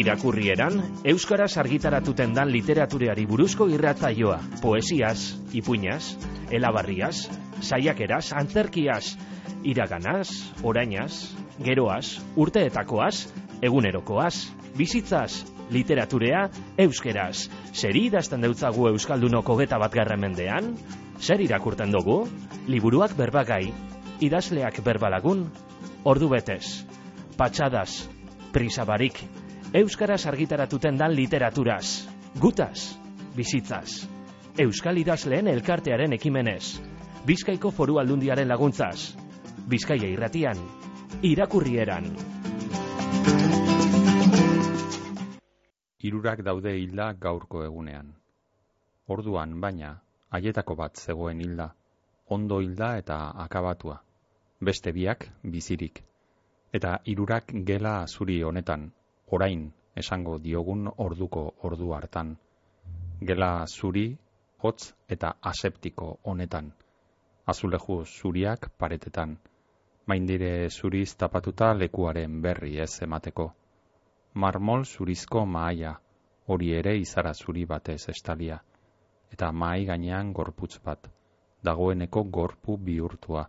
Irakurrieran, Euskaraz argitaratuten dan literatureari buruzko irratzaioa, poesiaz, ipuñaz, elabarriaz, saiakeraz, antzerkiaz, iraganaz, orainaz, geroaz, urteetakoaz, egunerokoaz, bizitzaz, literaturea, euskeraz. Zeri idazten deutzagu Euskaldunoko geta bat mendean? Zer irakurten dugu? Liburuak berbagai, idazleak berbalagun, ordu betez, patxadas, prisabarik, Euskaraz argitaratuten dan literaturaz, gutaz, bizitzaz, Euskal idazleen elkartearen ekimenez, Bizkaiko foru aldundiaren laguntzaz, Bizkaia irratian, irakurrieran. Hirurak daude hilda gaurko egunean. Orduan, baina, haietako bat zegoen hilda, ondo hilda eta akabatua. Beste biak, bizirik. Eta hirurak gela zuri honetan, orain esango diogun orduko ordu hartan. Gela zuri, hotz eta aseptiko honetan. Azuleju zuriak paretetan. Maindire zuriz tapatuta lekuaren berri ez emateko. Marmol zurizko maaia, hori ere izara zuri batez estalia. Eta maai gainean gorputz bat, dagoeneko gorpu bihurtua.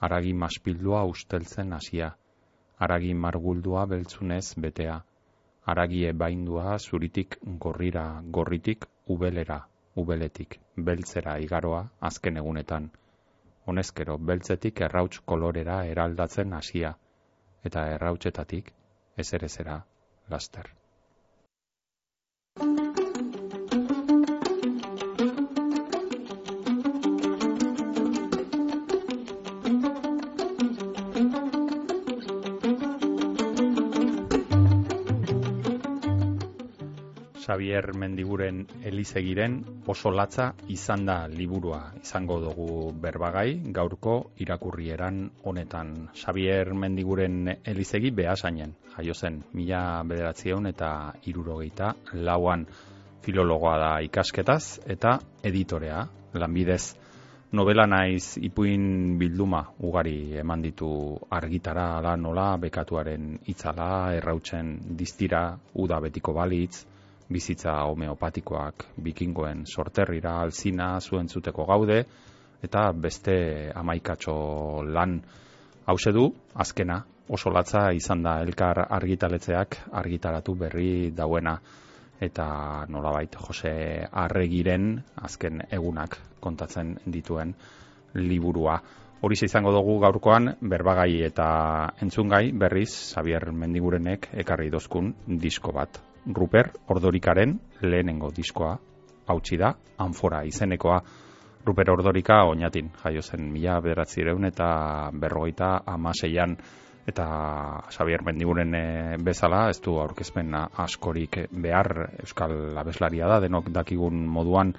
Aragi maspildua usteltzen hasia, aragi marguldua beltzunez betea aragie baindua zuritik gorrira gorritik ubelera, ubeletik, beltzera igaroa azken egunetan. Honezkero, beltzetik errauts kolorera eraldatzen hasia, eta errautsetatik ezerezera laster. Xavier Mendiguren Elizegiren oso latza izan da liburua izango dugu berbagai gaurko irakurrieran honetan. Xavier Mendiguren Elizegi behasainen, jaio zen, mila bederatzion eta irurogeita lauan filologoa da ikasketaz eta editorea, lanbidez. Novela naiz ipuin bilduma ugari eman ditu argitara da nola bekatuaren itzala, errautzen diztira, uda betiko balitz, bizitza homeopatikoak bikingoen sorterrira alzina zuen zuteko gaude, eta beste amaikatxo lan hause du, azkena, oso latza izan da elkar argitaletzeak argitaratu berri dauena, eta nolabait Jose Arregiren azken egunak kontatzen dituen liburua. Hori izango dugu gaurkoan berbagai eta entzungai berriz Xavier Mendigurenek ekarri dozkun disko bat. Ruper Ordorikaren lehenengo diskoa. Hautsi da, anfora izenekoa. Ruper Ordorika oinatin, jaio zen mila bederatzireun eta berrogeita amaseian eta Xavier Mendiguren eh, bezala, ez du aurkezpen askorik behar. Euskal Abeslaria da, denok dakigun moduan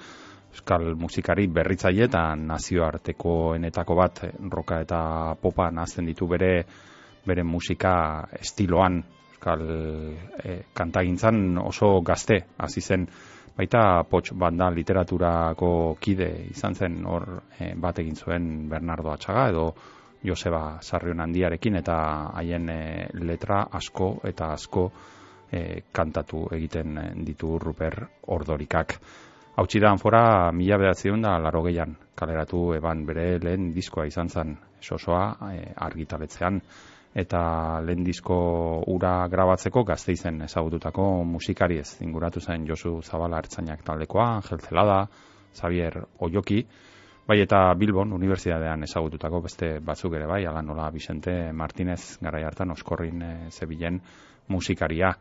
Euskal musikari berritzaile eta nazioarteko enetako bat roka eta popa nazten ditu bere bere musika estiloan euskal e, kantagintzan oso gazte hasi zen baita pots banda literaturako kide izan zen hor e, bat egin zuen Bernardo Atxaga edo Joseba Sarrion handiarekin eta haien e, letra asko eta asko e, kantatu egiten ditu Ruper Ordorikak. Hautsi da anfora mila behatzion da laro gehian kaleratu eban bere lehen diskoa izan zen sosoa e, argitaletzean eta lehen disko ura grabatzeko gazte izen ezagututako musikari ez inguratu zen Josu Zabala hartzainak taldekoa, Angel Zelada, Xavier Oioki, bai eta Bilbon Unibertsitatean ezagututako beste batzuk ere bai, ala nola Vicente Martinez garai hartan oskorrin e, zebilen musikaria.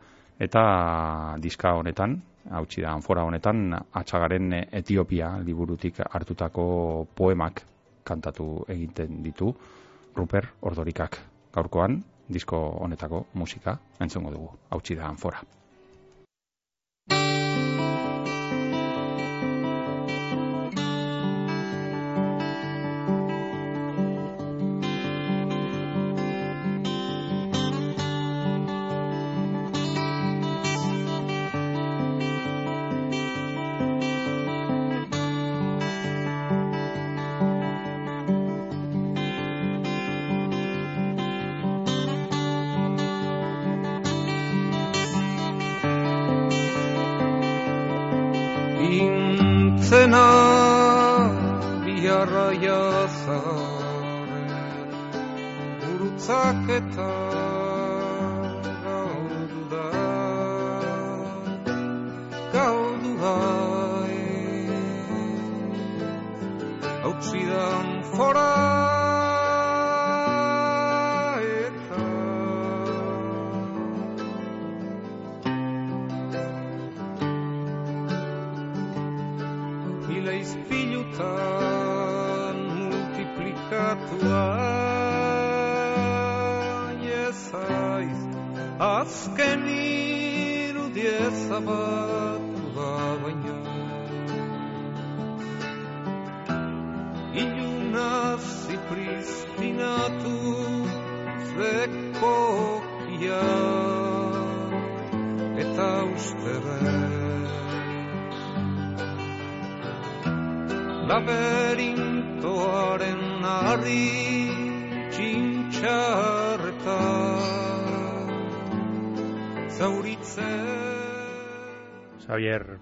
Eta diska honetan, hautsi da, anfora honetan, atxagaren Etiopia liburutik hartutako poemak kantatu egiten ditu, Ruper Ordorikak gaurkoan disko honetako musika entzungo dugu. Hautsi da anfora.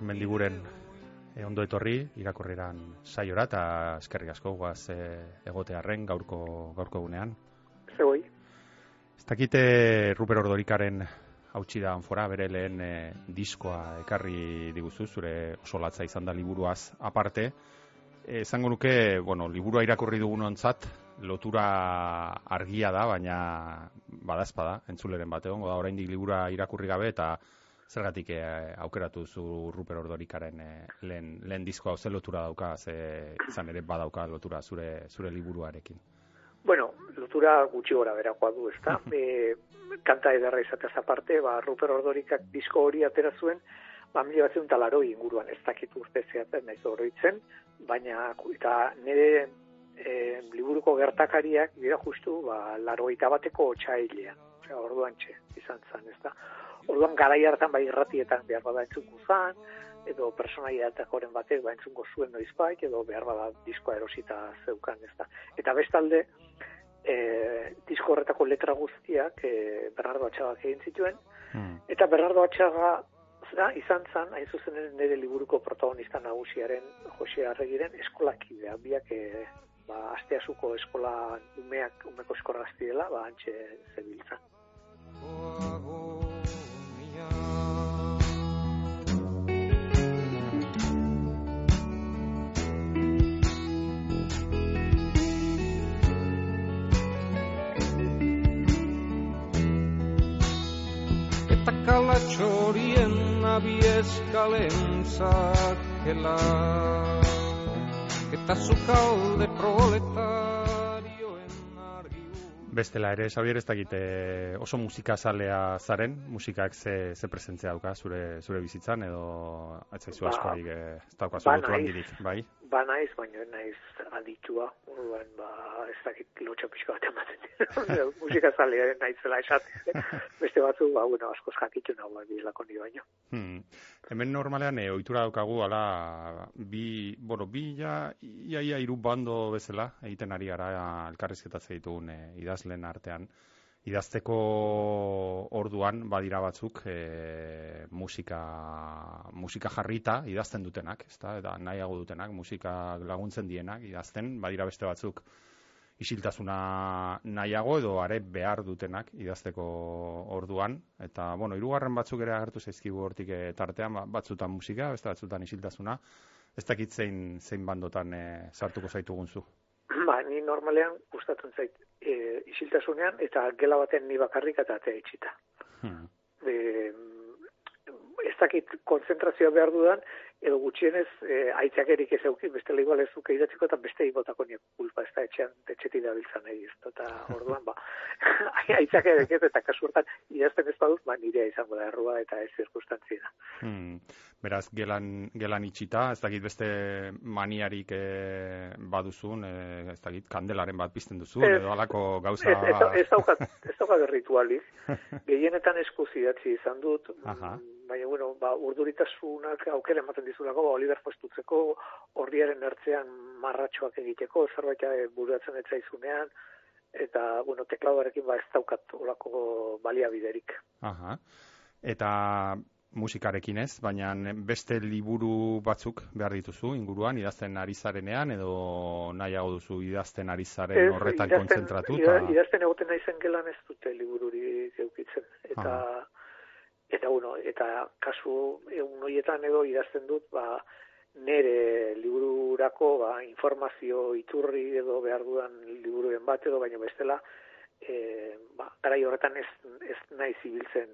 Mendiguren e, ondo etorri irakurreran saiora eta eskerrik asko guaz e, egotearren gaurko gaurko gunean. Zegoi. Ez dakite Ruper Ordorikaren hautsi da anfora bere lehen e, diskoa ekarri diguzu zure oso latza izan da liburuaz aparte. Esango nuke, bueno, liburua irakurri dugunontzat lotura argia da, baina badazpada, entzuleren bat egongo da, oraindik liburua irakurri gabe eta zergatik e, aukeratu zu Ruper Ordorikaren e, lehen, lehen diskoa ze lotura dauka, ze izan ere badauka lotura zure zure liburuarekin. Bueno, lotura gutxi gora berakoa du, ezta? e, kanta ederra izatez aparte, ba, Ruper Ordorikak disko hori atera zuen, ba, mila bat zeun talaroi inguruan, ez dakit urte zehatzen naiz oroitzen, baina eta nire e, liburuko gertakariak dira justu ba, laroita bateko otxailean. Orduan txe, izan zen, ez da. Orduan garai hartan bai irratietan behar bada entzungo zan, edo personaiatakoren batek ba entzungo zuen noizbait, edo behar bada diskoa erosita zeukan, ez da. Eta bestalde, e, disko horretako letra guztiak e, Bernardo Atxagak egin zituen, Hmm. eta Bernardo Atxaga da, izan zan, hain zuzen nire liburuko protagonista nagusiaren Jose Arregiren eskolakidea, biak e, ba, asteasuko eskola umeak, umeko eskola dela, ba, antxe zebiltzan. Eta kalatxorien abieskalen zakela Eta zukalde proletarioen argi Bestela ere, Xavier, ez dakite oso musika zalea zaren, musikak ze, ze presentzia dauka zure, zure bizitzan, edo atzaizu Ba, askorik eh, ez dauka ba, handirik, bai? Ba naiz, baina naiz aditua, orduan ba, ez dakit lotxa pixka bat ematen. Musika zalearen naizela esaten. Beste batzu, ba, bueno, askoz jakitu nago, ba, bizlako ni baino. Hmm. Hemen normalean e, ohitura daukagu ala bi, bueno, bi ja, ia, ia iru bando bezala egiten ari gara elkarrizketatze ditugun e, idazlen artean. Idazteko orduan badira batzuk e, musika, musika jarrita idazten dutenak, ezta? Eta nahiago dutenak, musika laguntzen dienak idazten, badira beste batzuk isiltasuna nahiago edo are behar dutenak idazteko orduan eta bueno, hirugarren batzuk ere agertu zaizkigu hortik eh, tartean, ba, batzutan musika, beste batzutan isiltasuna. Ez dakit zein zein bandotan eh, sartuko zaitugun zu. Ni normalean gustatzen zait e, isiltasunean eta gela baten ni bakarrik eta atea itxita. E, dakit konzentrazioa behar dudan, edo gutxienez e, aitzakerik ez euki, beste igual ez zuke idatziko eta beste ibotako niak kulpa, ez da etxean, etxetik dabiltzan nahi ez, eta orduan, ba, aitzakerek ez, eta kasu hortan, idazten ez badut, ba, nirea izango da errua eta ez zirkustantzia. Hmm. Beraz, gelan, gelan itxita, ez dakit beste maniarik eh, baduzun, eh, ez dakit kandelaren bat pizten duzu, Ez. edo halako gauza... Ez, ez, ez daukat, ez daukat ritualik. Gehienetan eskuz idatzi izan dut, Aha. Baina, bueno, ba, urduritasunak aukera ematen dizulako, ba, Oliver Fostutzeko, ordiaren ertzean marratxoak egiteko, zerbait eh, buruatzen etzaizunean, eta, bueno, tekladoarekin ba ez daukat olako baliabiderik. Aha. Eta musikarekin ez, baina beste liburu batzuk behar dituzu inguruan, idazten ari zarenean, edo nahiago duzu idazten ari zaren Ez, horretan idazten- kontzentratu. ida- ta- Idazten egoten naizen gelan ez dute libururi eukitzen. Eta, eta, bueno, eta kasu egun horietan edo idazten dut, ba, nere libururako ba, informazio iturri edo behar dudan liburuen bat edo, baina bestela, e, ba, garai horretan ez, ez nahi zibiltzen,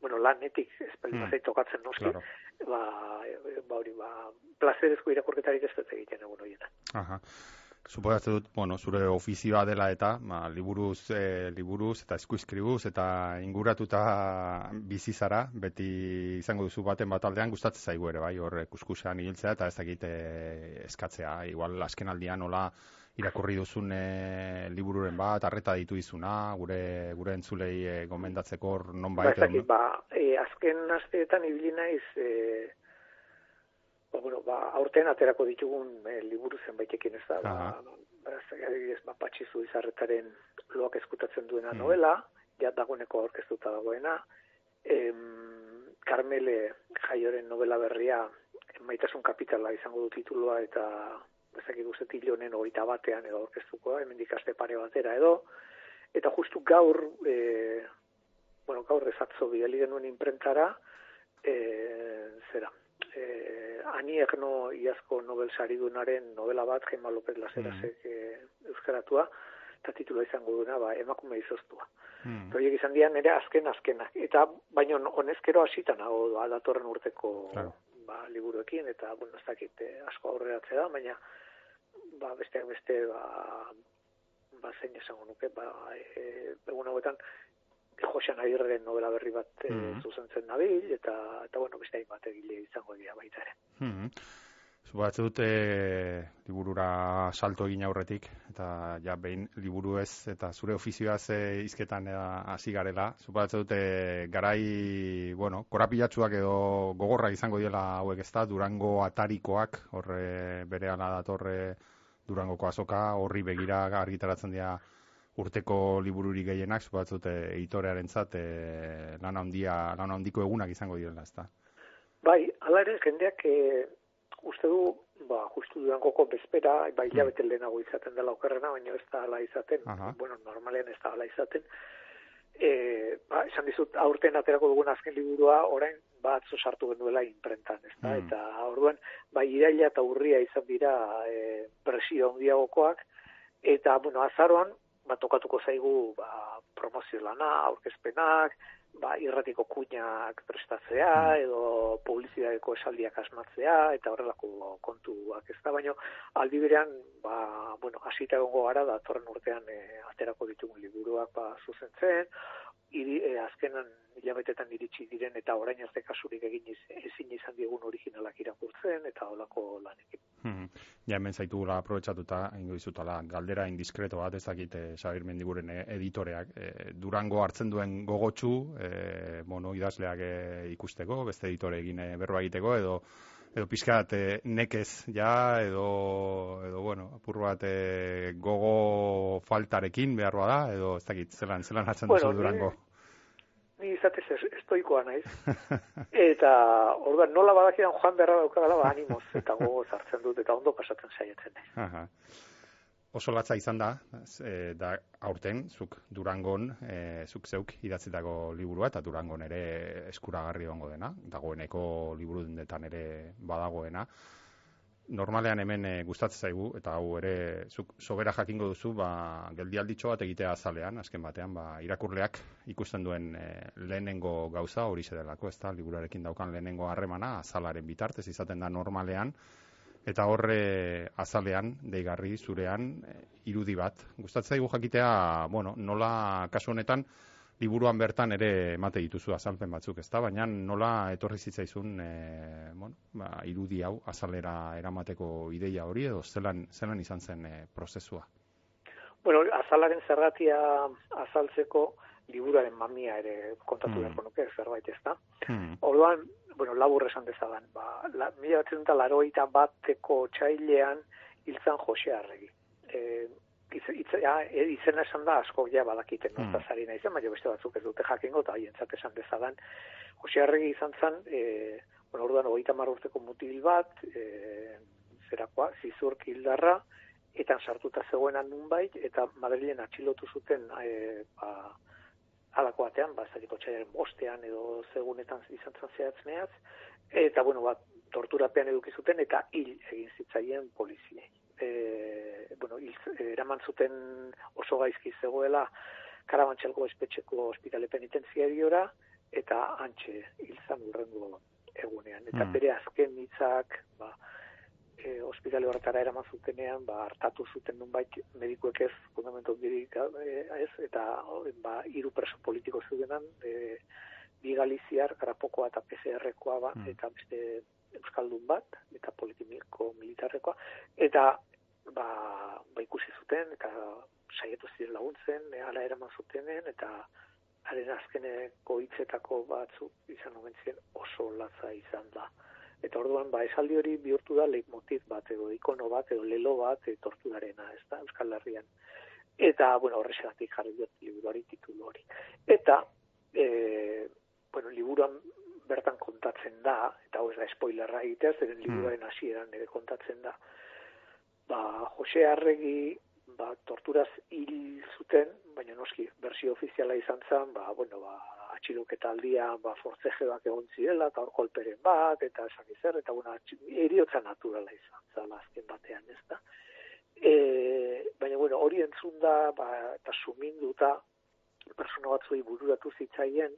bueno, lanetik, ez Hmm. tokatzen noski, Claro. ba, e, ba, hori, ba, plazerezko irakurketarik ez dut egiten egun horietan. Aha. Suposatzen dut, bueno, zure ofizioa dela eta, ba, liburuz, e, liburuz eta eskuizkribuz eta inguratuta bizi zara, beti izango duzu baten bat aldean gustatzen zaigu ere, bai, hor kuskusean ibiltzea eta ez dakit e, eskatzea, igual azken aldian nola irakurri duzun e, libururen bat, arreta ditu izuna, gure gure entzulei e, gomendatzeko hor Ba, nonbait ez dakit, ba, e, azken asteetan ibili naiz, e, ba, bueno, ba, aurten aterako ditugun e, liburu zenbaitekin ez da, ba, Aha. ba, dakit, adibidez, ba, patxizu izarretaren loak eskutatzen duena Mm. novela, ja dagoeneko aurkeztuta dagoena, em, Carmele Jaioren novela berria, maitasun kapitala izango du titulua, eta ezakit uste tilonen hogeita batean edo aurkeztuko da, hemendik aste pare batera edo, eta justu gaur, e, bueno, gaur ezatzo bidali genuen imprentara, e, zera, e, aniek no iazko Nobel saridunaren novela bat, Gema López Laserasek e, euskaratua, eta titula izango duena, ba, emakume izoztua. Mm. Horiek izan dian nire azken azkenak. Eta baino honezkero hasita nago ba, datorren urteko Claro. ba, liburuekin, eta bueno, ez dakit eh, asko aurreratzea da, baina ba, besteak beste ba, ba zein esango nuke, ba, e, egun hauetan Josean Agirreren novela berri bat e, Mhm. zuzentzen nabil, eta, eta bueno, beste hainbat egile izango dira baita ere. Mm Zubatzen dut e, liburura salto egin aurretik, eta ja behin liburu ez eta zure ofizioaz e, izketan e, hasi garela. Zubatzen dut e, garai, bueno, korapilatsuak edo gogorra izango diela hauek ez da, Durango atarikoak, horre bere ala datorre Durangoko azoka, horri begira argitaratzen dira urteko libururi gehienak, zubatzen dut e, editorearen zat, e, lan handia, lan handiko egunak izango direla, ez da. Bai, hala ere, jendeak e, uste du, ba, justu durangoko bezpera, ba, hilabete lehenago izaten dela okerrena, baina ez da hala izaten, Aha. bueno, normalean ez da hala izaten. E, ba, esan dizut, aurten aterako dugun azken liburua, orain, ba, atzo sartu genuela imprentan, ez da? Mm. Eta orduan, ba, iraila eta urria izan dira e, presio handiagokoak, eta, bueno, azaroan, ba, tokatuko zaigu, ba, promozio lana, aurkezpenak, ba, irratiko kuinak prestatzea, edo publizidadeko esaldiak asmatzea, eta horrelako kontuak ez da, baino, aldi berean, ba, bueno, hasita egongo gara, datorren urtean e, aterako ditugun liburuak ba, zuzentzen, iri, e, azkenan hilabetetan iritsi diren eta orain arte kasurik egin ezin izan diegun originalak irakurtzen eta holako lanekin. Hmm. Ja, hemen zaitugula aprobetsatuta, ingo dizutala, galdera indiskreto bat, ez dakit, eh, Xabir Mendiguren eh, editoreak, eh, Durango hartzen duen gogotsu, eh, bueno, idazleak eh, ikusteko, beste editore egin eh, berba egiteko, edo edo pixkat eh, nekez ja, edo, edo bueno, apur bat eh, gogo faltarekin behar bada, edo ez dakit, zelan, zelan hartzen Bueno, duzu Durango. Ni izatez es- estoikoa naiz. Eta orduan nola badakidan joan beharra daukagala ba animoz eta gogo hartzen dut eta ondo pasatzen saiatzen naiz. Oso latza izan da, e, da aurten, zuk Durangon, e, zuk zeuk idatzitako liburua, eta Durangon ere eskuragarri egongo dena, dagoeneko liburu dendetan ere badagoena. Normalean hemen e, gustatzen zaigu, eta hau ere zuk sobera jakingo duzu, ba, geldialditxo bat egitea azalean, azken batean, ba, irakurleak ikusten duen e, lehenengo gauza hori delako, ez da, liburarekin daukan lehenengo harremana, azalaren bitartez izaten da normalean, eta horre azalean, deigarri, zurean, eh, irudi bat. Gustatzen zaigu jakitea, bueno, nola kasu honetan, liburuan bertan ere emate dituzu azalpen batzuk, ezta? Baina nola etorri zitzaizun, e, bueno, ba, irudi hau azalera eramateko ideia hori edo zelan, zelan izan zen e, prozesua. Bueno, azalaren zergatia azaltzeko liburuaren mamia ere kontatu Mm. beharko nuke zerbait ez da. Hmm. Orduan, bueno, labur esan dezadan, ba, la, mila batzen eta laroita bateko txailean hiltzan Jose Arregi. E, iz- iz- ja, e, izena esan da asko ja badakiten mm. zari naizen, baina beste batzuk ez dute jakingo, eta haientzat esan dezadan. Jose Arregi izan zen, e, bueno, orduan, hogeita hamar urteko mutil bat, e, zerakoa, zizurk hildarra, eta sartuta zegoenan nunbait, eta Madrilen atxilotu zuten, e, ba, alako batean, ba, ez dakit otxaiaren bostean edo segunetan izan zen zehatz eta, bueno, ba, torturapean eduki zuten, eta hil egin zitzaien poliziei. E, bueno, hil, eraman zuten oso gaizki zegoela, Karabantxalko espetxeko ospitale penitenziariora, eta antxe hil zan urrengo egunean. Eta Hmm. bere azken hitzak, ba, e, ospitale horretara eraman zutenean, ba, hartatu zuten nunbait medikuek ez, fundamento handirik e, ez, eta o, ba, hiru preso politiko zutenan, e, bi Galiziar, Karapokoa eta PCR-koa, ba, Mm. eta beste Euskaldun bat, eta politikiko militarrekoa, eta ba, ba ikusi zuten, eta saiatu ziren laguntzen, e, ala eraman zutenen, eta haren azkeneko hitzetako batzuk izan omen ziren oso latza izan da. Eta orduan, ba, esaldi hori bihurtu da leitmotiv bat, edo ikono bat, edo lelo bat, e, torturarena, ez da, Euskal Herrian. Eta, bueno, horrexegatik jarri diot liburuari titulu hori. Eta, e, bueno, liburuan bertan kontatzen da, eta hau ez da spoilerra egitea, zeren liburuaren hasieran ere kontatzen da, ba, Jose Arregi, ba, torturaz hil zuten, baina noski, bersio ofiziala izan zen, ba, bueno, ba, atxiloketa aldia, ba, forzejeak egon zirela, eta hor kolperen bat, eta esan izer, eta bueno, eriotza naturala izan, zala azken batean, ez da. E, baina, bueno, hori entzun da, ba, eta suminduta, persona batzuei bururatu zitzaien,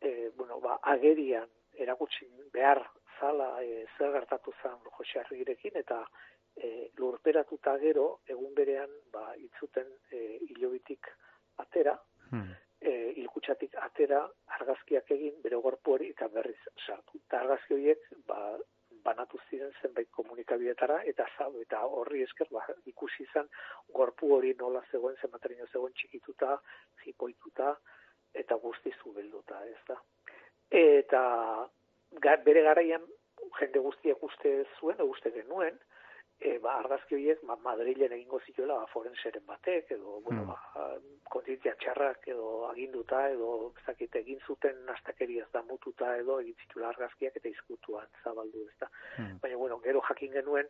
e, bueno, ba, agerian erakutsi behar zala e, zer gertatu zen Jose Arrigirekin, eta e, lurperatuta gero, egun berean, ba, itzuten e, hilobitik atera, Hmm. E, ilkutsatik atera argazkiak egin bere gorpu hori eta berriz sartu. Eta argazki horiek ba, banatu ziren zenbait komunikabietara eta zau, eta horri esker ba, ikusi izan gorpu hori nola zegoen, zenbaterino zegoen txikituta, zipoituta eta guzti zubelduta, ez da. Eta bere garaian jende guztiak uste zuen, uste genuen, e, ba, argazki horiek ba, Madrilen egingo zituela ba, forenseren batek, edo, bueno, Hmm. ba, kontintzia txarrak edo aginduta, edo ez dakit, egin zuten nastakeri ez da mututa edo egin zituela argazkiak eta izkutuan zabaldu ez da. Hmm. Baina, bueno, gero jakin genuen,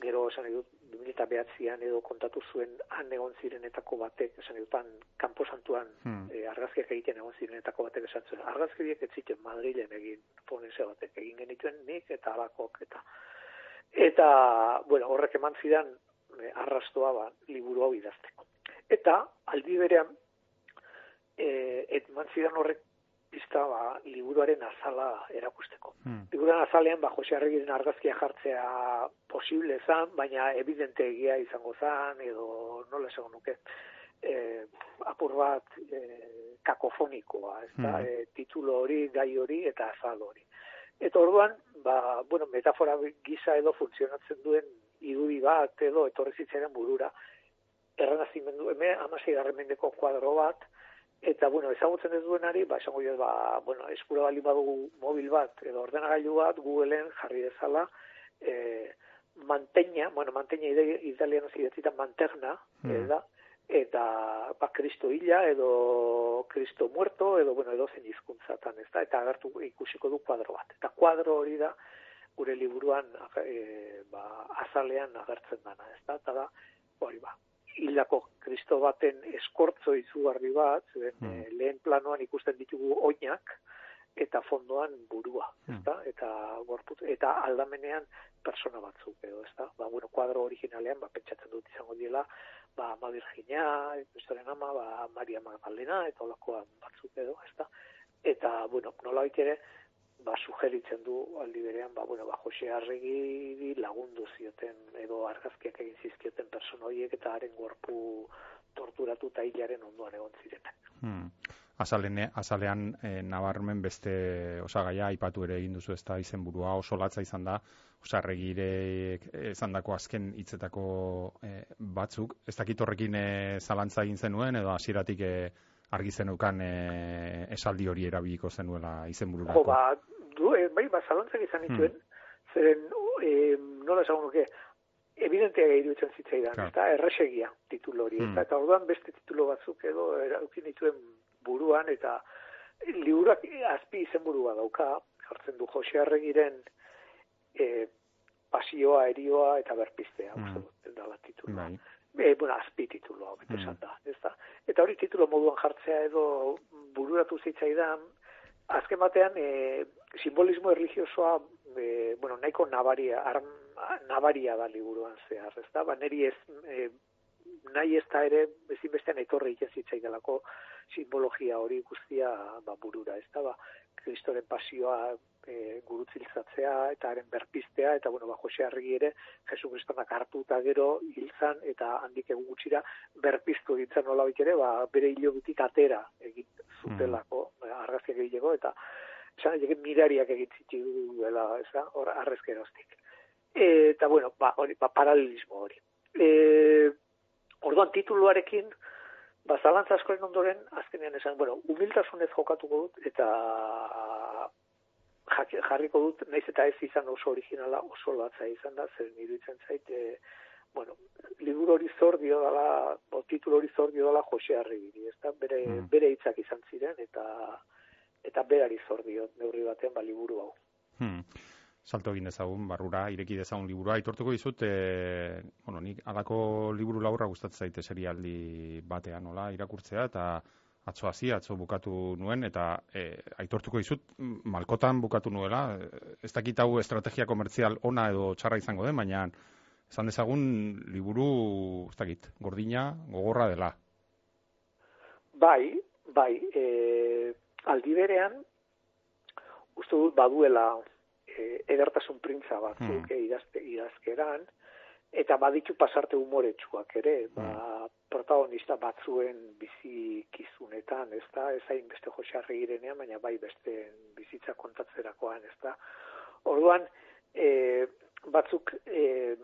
gero esan dut, 2009an edo kontatu zuen han egon zirenetako batek, esan nahi dut, han kanposantuan Hmm. e, argazkiak egiten egon zirenetako batek esan zuen. Argazkiak ez ziten Madrilen egin fonese batek egin genituen nik eta alakok eta eta bueno, horrek eman zidan e, arrastoa ba, liburu hau idazteko. Eta aldi berean e, eman zidan horrek pista ba, liburuaren azala erakusteko. Hmm. Liburuaren azalean ba, Jose Arregiren argazkia jartzea posible zan, baina evidente egia izango zan, edo nola esango nuke, e, apur bat e, kakofonikoa, ez da, Mhm. e, titulo hori, gai hori eta azal hori. Eta orduan, ba, bueno, metafora gisa edo funtzionatzen duen irudi bat edo etorri zitzaidan burura, errenazimendu, hemen amasei mendeko kuadro bat, eta, bueno, ezagutzen ez duenari, ba, esango jo, ba, bueno, eskura bali badugu mobil bat, edo ordenagailu bat, Googleen jarri dezala, e, manteña, bueno, manteña italiano zidatzita mantegna, Mm. mm. da, eta ba, Kristo hila edo Kristo muerto edo bueno, edo zen hizkuntzatan, ez da, eta agertu ikusiko du kuadro bat. Eta kuadro hori da gure liburuan e, ba, azalean agertzen dana, ez da, eta da, hori ba, hildako Kristo baten eskortzo izugarri bat, zuen, Mm. e, lehen planoan ikusten ditugu oinak, eta fondoan burua, Mm. ezta? Eta gorputz eta aldamenean persona batzuk edo, ezta? Ba, bueno, kuadro originalean ba pentsatzen dut izango diela, ba Ama Virginia, Kristoren ama, ba Maria Magdalena eta holakoa batzuk edo, ezta? Eta bueno, nolabait ere ba sugeritzen du aldi berean, ba bueno, ba Jose Arregi lagundu zioten edo argazkiak egin zizkioten persona horiek eta haren gorpu torturatuta hilaren ondoan egon zirenak. Hmm. Azalen, azalean e, nabarmen beste osagaia aipatu ere egin duzu ezta izenburua oso latza izan da. Osarregirek esandako azken hitzetako e, batzuk. Ez dakit horrekin e, zalantza egin zenuen edo hasieratik e, argi zenukan e, esaldi hori erabiliko zenuela izenbururako? Jo, ba, du, e, bai, ba, zalantzak izan dituen, zeren, e, nola esan nuke, evidentea iruditzen zitzaidan, Claro. eta erresegia titulu hori, Hmm. eta, eta orduan beste titulo batzuk edo eraukin dituen buruan, eta liburuak azpi izenburua dauka, jartzen du Jose Arregiren e, pasioa, erioa eta berpistea, Hmm. uste dut, dela titulua. Bai. E, bueno, azpi tituloa, bete Mm. da, ez da. Eta hori titulo moduan jartzea edo bururatu zitzaidan, azken batean, e, simbolismo erligiosoa, e, bueno, nahiko nabaria, arm, nabaria da liburuan zehar, ez da, ba, neri ez, e, nahi ez da ere, ezinbestean etorri egiten zitzaidelako simbologia hori guztia ba, burura, ez da, ba, kristoren pasioa e, gurutziltzatzea eta haren berpistea, eta bueno, ba, Jose Arregi ere, Jesu Kristonak hartu eta gero hiltzan, eta handik egun gutxira berpiztu ditzen nolabait ere, ba, bere hilobitik atera egin zutelako, mm. argazkiak egiteko, eta esan mirariak egin zituela, ez da, hor arrezkeroztik. E, eta bueno, ba, hori, ba, paralelismo hori. E, orduan tituluarekin, ba, zalantza askoren ondoren, azkenean esan, bueno, humiltasunez jokatuko dut, eta jarriko dut, naiz eta ez izan oso originala, oso latza izan da, zer iruditzen zait, e, bueno, liburu hori zor dio dala, o titulu hori zor dio dala Jose Arregiri, ez da, bere, Mm. bere hitzak izan ziren, eta eta berari zor dio, neurri batean, ba, liburu hau. Hmm. Salto egin dezagun, barrura, ireki dezagun liburua. Aitortuko dizut, e, bueno, nik alako liburu laburra gustatzen zaite serialdi batean, nola, irakurtzea, eta atzo hasi, atzo bukatu nuen, eta e, aitortuko dizut, malkotan bukatu nuela, ez dakit hau estrategia komertzial ona edo txarra izango den, baina esan dezagun liburu, ez dakit, gordina, gogorra dela. Bai, bai, e, aldi berean, uste dut baduela e, edertasun printza batzuk Hmm. idazte, idazkeran, eta baditu pasarte umoretsuak ere, ba, protagonista batzuen bizikizunetan, ez da, ez hain beste Jose Arregirenean, baina bai beste bizitza kontatzerakoan, ez da. Orduan, e, batzuk e,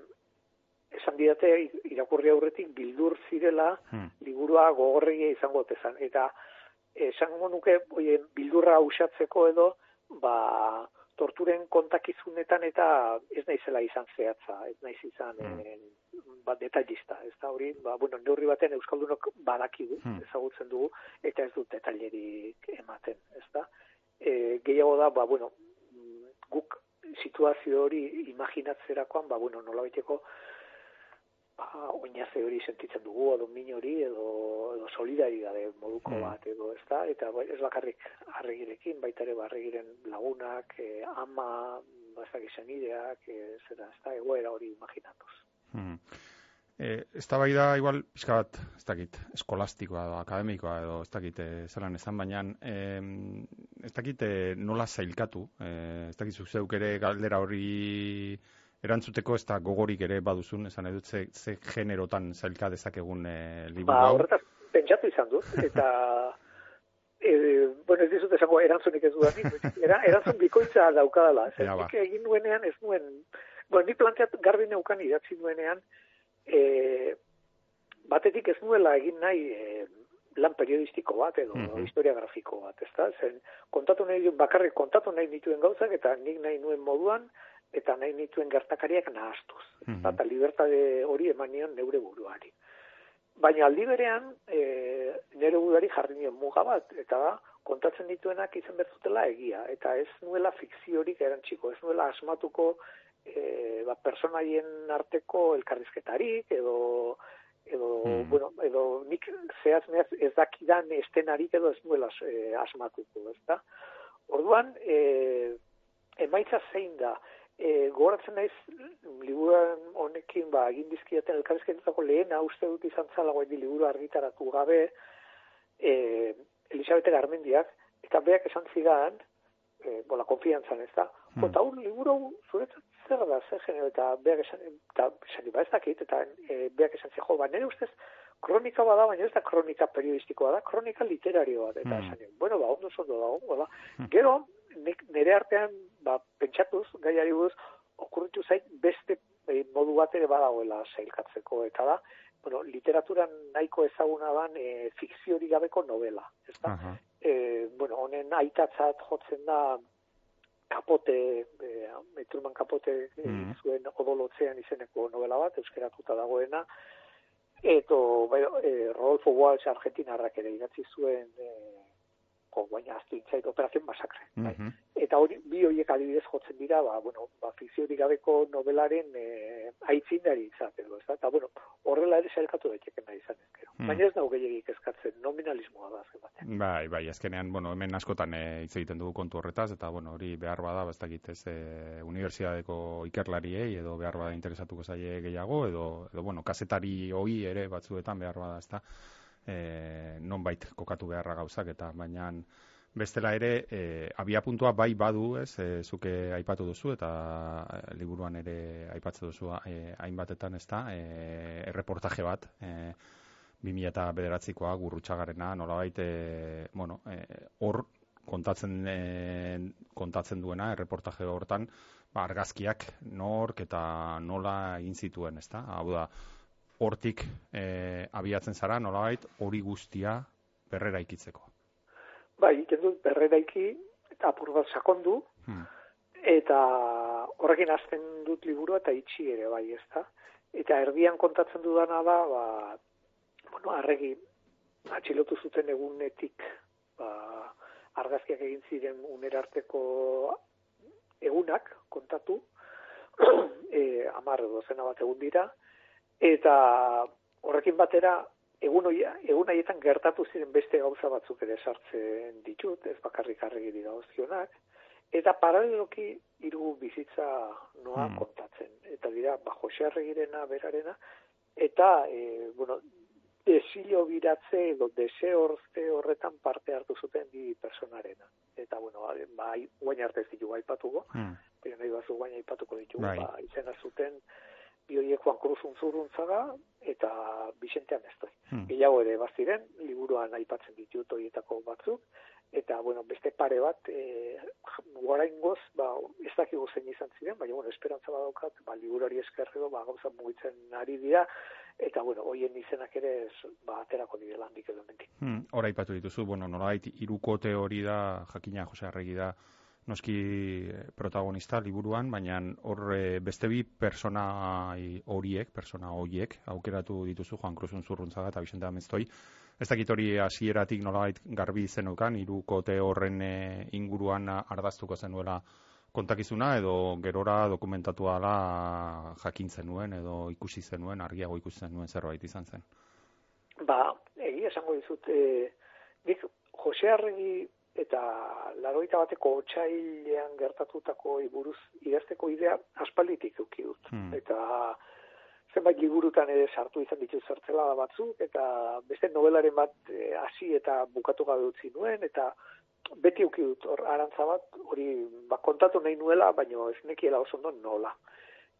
esan didate irakurri aurretik bildur zirela Hmm. liburua gogorregia izango tezan. Eta esango nuke oie, bildurra usatzeko edo, ba, torturen kontakizunetan eta ez naizela izan zehatza, ez naiz izan Hmm. eh, ba, detallista, ez da hori, ba, bueno, neurri baten Euskaldunok badakigu, Hmm. ezagutzen dugu, eta ez dut detailerik ematen, ez da. E, gehiago da, ba, bueno, mm, guk situazio hori imaginatzerakoan, ba, bueno, nola ba, oinaze hori sentitzen dugu, edo min hori, edo, edo solidaridade moduko Mm. bat, edo ez da, eta bai, ez bakarrik arregirekin, baita ere barregiren lagunak, e, ama, bazak izan ideak, e, zera, ez da, egoera hori imaginatuz. Hmm. E, ez da bai da, igual, pixka bat, ez dakit, eskolastikoa edo akademikoa edo ez dakit e, zelan esan, baina e, ez dakit e, nola zailkatu, e, ez dakit zeuk ere galdera hori erantzuteko ez da gogorik ere baduzun, esan edut ze, ze generotan zailka dezakegun e, liburu Ba, hau. horretaz, pentsatu izan dut, eta e, bueno, ez dizut esango erantzunik ez dudanik, era, erantzun bikoitza daukadala. Zer, Ja, ba. egin nuenean ez nuen, bueno, nik planteat garbi neukan idatzi nuenean, e, batetik ez nuela egin nahi e, lan periodistiko bat edo Mhm. historia grafiko bat, ezta? Zen kontatu nahi bakarrik kontatu nahi nituen gauzak eta nik nahi nuen moduan eta nahi nituen gertakariak nahastuz. Mhm. Eta libertade hori eman nion neure buruari. Baina aldi berean, e, nire buruari jarri nion muga bat, eta da, kontatzen dituenak izan berzutela egia, eta ez nuela fikziorik erantziko, ez nuela asmatuko e, ba, personaien arteko elkarrizketarik, edo, edo, Hmm. bueno, edo nik zehaz mehaz ez dakidan estenarik edo ez nuela e, asmatuko, ez da? Orduan, e, emaitza zein da, e, gogoratzen naiz liburuan honekin ba egin dizkiaten elkarrizketetako lehena uste dut izan zala guaini liburu argitaratu gabe e, Elisabete Garmendiak eta beak esan zidan e, bola konfiantzan ez da Hmm. eta hau liburu zuretzat zer da zer genero eta beak esan eta esan ba ez dakit eta e, beak esan zi jo ba nire ustez kronika bada baina ez da kronika periodistikoa da kronika literario bat eta Hmm. esan bueno ba ondo ondo dago hola Hmm. gero nire artean ba pentsatuz gaiari buruz okurritu zait beste e, modu bat ere badagoela sailkatzeko eta da bueno, literaturan nahiko ezaguna dan e, fikziori gabeko novela, ez da? Aha. E, bueno, honen aitatzat jotzen da kapote, e, Truman kapote e, Mm. zuen odolotzean izeneko novela bat, euskeratuta dagoena, Eto, bai, e, Rodolfo Walsh argentinarrak ere idatzi zuen e, ko, baina aztu operazion masakre. bai. Mhm. Eta hori, bi horiek adibidez jotzen dira, ba, bueno, ba, fikziorik gabeko novelaren e, aitzindari izate du, ezta? Eta, bueno, horrela ere sailkatu daiteke nahi izan ezkero. Hmm. Baina ez dago gehiagik eskatzen, nominalismoa da azken batean. Bai, bai, azkenean, bueno, hemen askotan eh, hitz egiten dugu kontu horretaz, eta, bueno, hori behar bada, ez dakit ez, e, unibertsitateko ikerlariei, edo behar bada interesatuko zaie gehiago, edo, edo bueno, kasetari hoi ere batzuetan behar bada, ez da, e, nonbait kokatu beharra gauzak, eta baina bestela ere, e, abia puntua bai badu, ez, e, zuke aipatu duzu, eta e, liburuan ere aipatzen duzu e, hainbatetan, ez da, e, erreportaje bat, e, 2000 eta bederatzikoa gurrutxagarena, nolabait, e, bueno, e, hor kontatzen, e, kontatzen duena, erreportaje hortan, ba, argazkiak nork eta nola egin zituen, ezta? Hau da, hortik e, abiatzen zara, nolabait, hori guztia berrera ikitzeko. Bai, egiten dut berreraiki, eta apur bat sakondu, Hmm. eta horrekin hasten dut liburua eta itxi ere bai, ezta? Eta erdian kontatzen dudana da, ba, bueno, arregi atxilotu zuten egunetik, ba, argazkiak egin ziren unerarteko egunak kontatu, e, amar edo zena bat egun dira, eta horrekin batera, egun, hoia, egun haietan gertatu ziren beste gauza batzuk ere sartzen ditut, ez bakarrik arregiri dagozkionak, eta paraleloki hiru bizitza noa Hmm. kontatzen. Eta dira, ba, Jose Arregirena, berarena, eta, e, bueno, desilo biratze edo deseorze horretan parte hartu zuten bi personarena. Eta, bueno, ba, guain arte ez ditugu aipatuko, Hmm. baina nahi bazu guain aipatuko ditugu, Bai. ba, izena zuten bi horiek Juan Cruz Unzuruntzaga eta Vicente Amestoi. Hmm. Gehiago ere baziren, liburuan aipatzen ditut horietako batzuk, eta, bueno, beste pare bat, e, goraingoz, ba, ez dakigu zein izan ziren, baina, bueno, esperantza badaukat, ba, liburuari eskerrego, ba, gauza mugitzen ari dira, eta, bueno, hoien izenak ere, ez, ba, aterako direla handik edo mentik. Hmm, hor aipatu dituzu, bueno, nolabait hirukote hori da, jakina Jose Arregi da, noski eh, protagonista liburuan, baina hor eh, beste bi persona horiek, persona horiek, aukeratu dituzu Juan Cruz Unzurruntzaga eta Vicente Amestoi. Ez dakit hori hasieratik nolabait garbi zenukan, hirukote horren eh, inguruan ardaztuko zenuela kontakizuna edo gerora dokumentatu ala jakin zenuen edo ikusi zenuen, argiago ikusi zenuen zerbait izan zen. Ba, egia esango dizut, e, nik Jose Arregi eta laroita bateko otxailean gertatutako buruz idazteko idea aspalditik eduki dut. Hmm. Eta zenbait liburutan ere sartu izan ditu zertzelada batzuk, eta beste novelaren bat e, hasi eta bukatu gabe utzi nuen, eta beti eduki dut hor arantza bat, hori ba, kontatu nahi nuela, baina ez nekiela oso ondo nola.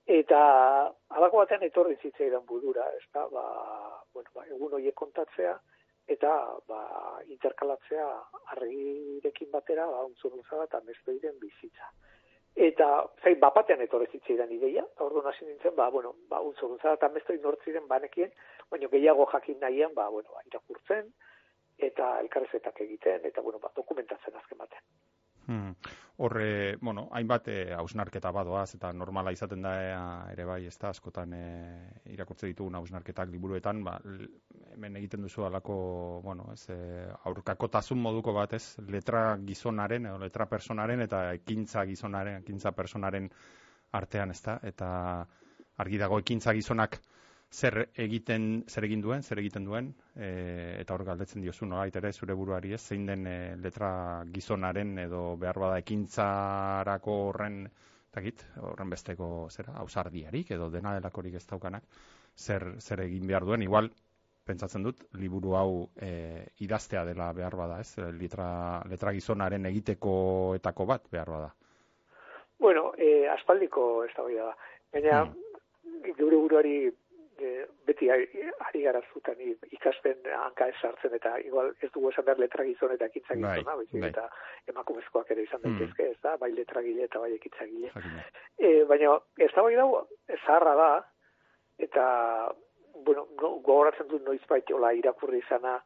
Eta alako batean etorri zitzaidan budura, ez da, ba, bueno, ba, egun horiek kontatzea, eta ba, interkalatzea argirekin batera, ba, untzurruntzaga eta mestoiren bizitza. Eta, zain, bapatean etorri zitzaidan ideia, eta orduan hasi nintzen, ba, bueno, ba, untzurruntzaga eta mestoi nortziren banekien, baina gehiago jakin nahian, ba, bueno, ba, irakurtzen, eta elkarrezetak egiten, eta, bueno, ba, dokumentatzen azken batean. Hmm. Horre, bueno, hainbat eh, hausnarketa badoaz, eta normala izaten da eh, ere bai, ez da, askotan eh, irakurtze ditugun hausnarketak liburuetan, ba, hemen egiten duzu alako, bueno, ez, eh, aurkakotasun moduko bat, ez, letra gizonaren, edo letra personaren, eta ekintza gizonaren, ekintza personaren artean, ez da, eta argi dago ekintza gizonak zer egiten zer egin duen, zer egiten duen, e, eta hor galdetzen diozu nolait ere zure buruari ez, zein den e, letra gizonaren edo behar bada ekintzarako horren takit, horren besteko zera, ausardiarik edo dena delakorik ez daukanak, zer, zer egin behar duen, igual pentsatzen dut, liburu hau e, idaztea dela behar bada, ez? Letra, letra gizonaren egitekoetako bat behar bada. Bueno, eh, aspaldiko ez da. Baina, geure buruari e, beti ari, gara zutan ikasten hanka ez sartzen eta igual ez dugu esan behar letra gizon eta ekintza Bai, gizona, baizik bai. eta emakumezkoak ere izan Hmm. daitezke, ez da, bai letragile eta bai ekintzagile. Jakina. E, baina ez da bai dago, zaharra da, eta, bueno, no, gogoratzen dut noizbait hola irakurri izana,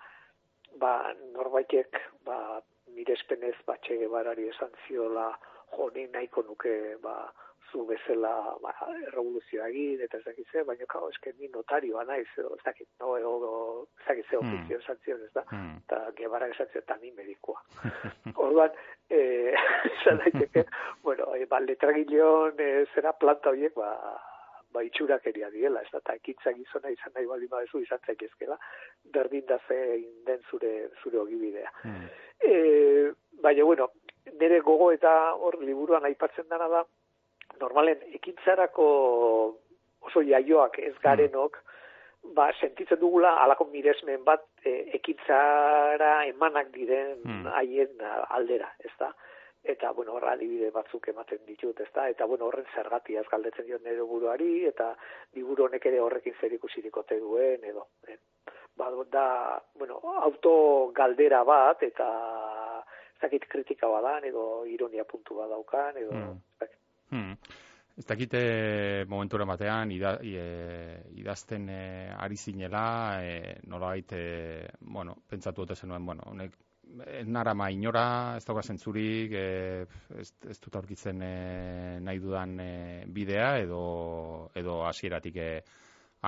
ba, norbaitek, ba, mirespenez batxe gebarari esan ziola jo ni nahiko nuke ba zu bezala ba, revoluzioa egin eta ez dakit ze, baina kao, eske ni notarioa naiz, edo ez dakit, no, edo, ez dakit ze Hmm. ofizio esan zion, ez da, eta gebara esan zion, eta ni medikoa. Orduan, eh, esan daiteke, bueno, e, ba, letragileon e, zera planta horiek, ba, ba itxurakeria diela, ez da, eta ekintza gizona izan nahi baldin badezu izan zaitezkela, berdin da zein den zure, zure ogibidea. Hmm. E, baina, bueno, nire gogo eta hor liburuan aipatzen dena da, normalen ekintzarako oso jaioak ez garenok, ba, sentitzen dugula alako miresmen bat e, ekintzara emanak diren Hmm. haien aldera, ez da? Eta, bueno, horra adibide batzuk ematen ditut, ez da? Eta, bueno, horren zergatiaz galdetzen diot nire buruari, eta liburu honek ere horrekin zer ikusirik ote duen, edo. Eh? Ba, da, bueno, auto galdera bat, eta ez dakit kritika badan, edo ironia puntu bat daukan, edo... Hmm. Hmm. Ez dakite momentura batean ida, e, idazten e, ari zinela, e, nolabait, e, bueno, pentsatu ote zenuen, bueno, honek ez nara ma inora, ez dauka zentzurik, e, ez, ez dut aurkitzen e, nahi dudan e, bidea, edo, edo hasieratik e,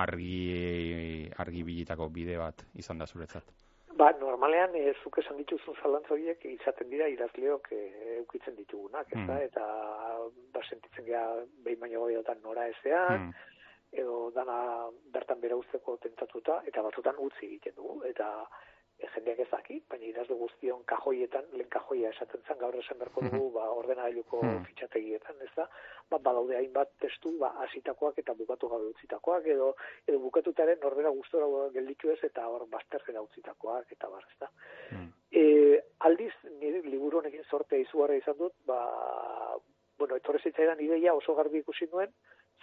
argi, argi bilitako bide bat izan da zuretzat. Ba, normalean, e, zuk esan dituzun zalantza horiek izaten dira idazleok e, eukitzen ditugunak, ez da? Mm. Eta, ba, sentitzen gara behin baino gehiagotan nora ezean, Hmm. edo dana bertan bera usteko tentatuta, eta batzutan utzi egiten dugu, eta jendeak ez daki, baina idazle guztion kajoietan, lehen kajoia esaten zen, gaur esan beharko dugu, ba, ordenagailuko Hmm. fitxategietan, ez da, ba, badaude hainbat testu, ba, hasitakoak eta bukatu gabe utzitakoak, edo, edo bukatutaren norbera gustora gelditu ez, eta hor bazterrera utzitakoak, eta bar, ez da. Hmm. E, aldiz, nire liburu honekin sortea izugarra izan dut, ba, bueno, etorre zitzaidan ideia oso garbi ikusi nuen,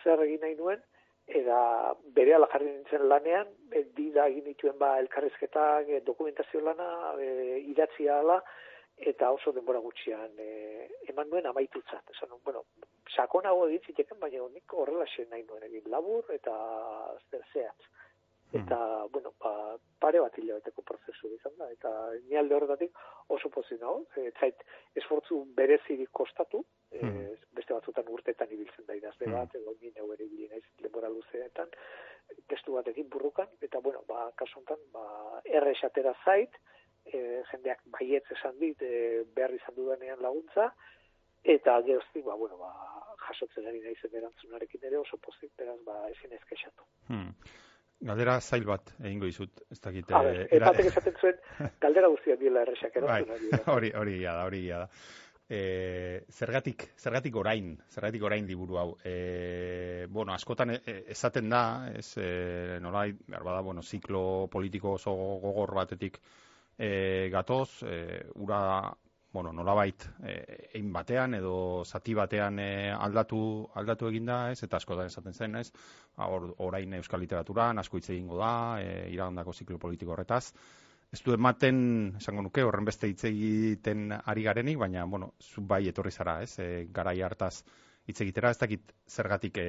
zer egin nahi nuen, eta bere jarri nintzen lanean, e, bi da egin dituen ba elkarrizketak, e, dokumentazio lana, e, idatzia ala, eta oso denbora gutxian e, eman nuen amaitutzat. Esan, bueno, sakonago egin ziteken, baina nik horrela nahi nuen egin labur eta zer zehatz. Eta, bueno, ba, pare bat hilabeteko prozesu izan da, eta ni alde horretatik oso pozik nago, e, zait esfortzu berezirik kostatu, e, Mhm. beste batzutan urtetan ibiltzen da idazle Mhm. bat, edo ni neu ere ibili naiz denbora luzeetan, testu batekin burrukan, eta, bueno, ba, kasu honetan, ba, erre esatera zait, e, jendeak baietz esan dit, e, behar izan dudanean laguntza, eta geroztik, ba, bueno, ba, jasotzen ari naizen erantzunarekin ere oso pozik, beraz, ba, ezin ezkexatu. Hmm. Galdera zail bat egingo dizut, ez dakit. A ber, eh, era- batek esaten zuen, galdera guztiak diela erresak Bai, erantzun da. hori, hori da, hori da. E, zergatik, zergatik orain, zergatik orain liburu hau. E, bueno, askotan e, esaten da, ez, e, nolai, behar bada, bueno, ziklo politiko oso gogor batetik e, gatoz, e, ura, bueno, nolabait, egin batean edo zati batean e, aldatu, aldatu eginda, ez, eta askotan esaten zen, ez, ba, or, orain euskal literaturan asko hitz egingo da, e, iragandako ziklo politiko horretaz, ez du ematen, esango nuke, horren beste hitz egiten ari garenik, baina, bueno, zu bai etorri zara, ez, e, garai hartaz hitz egitera, ez dakit zergatik e,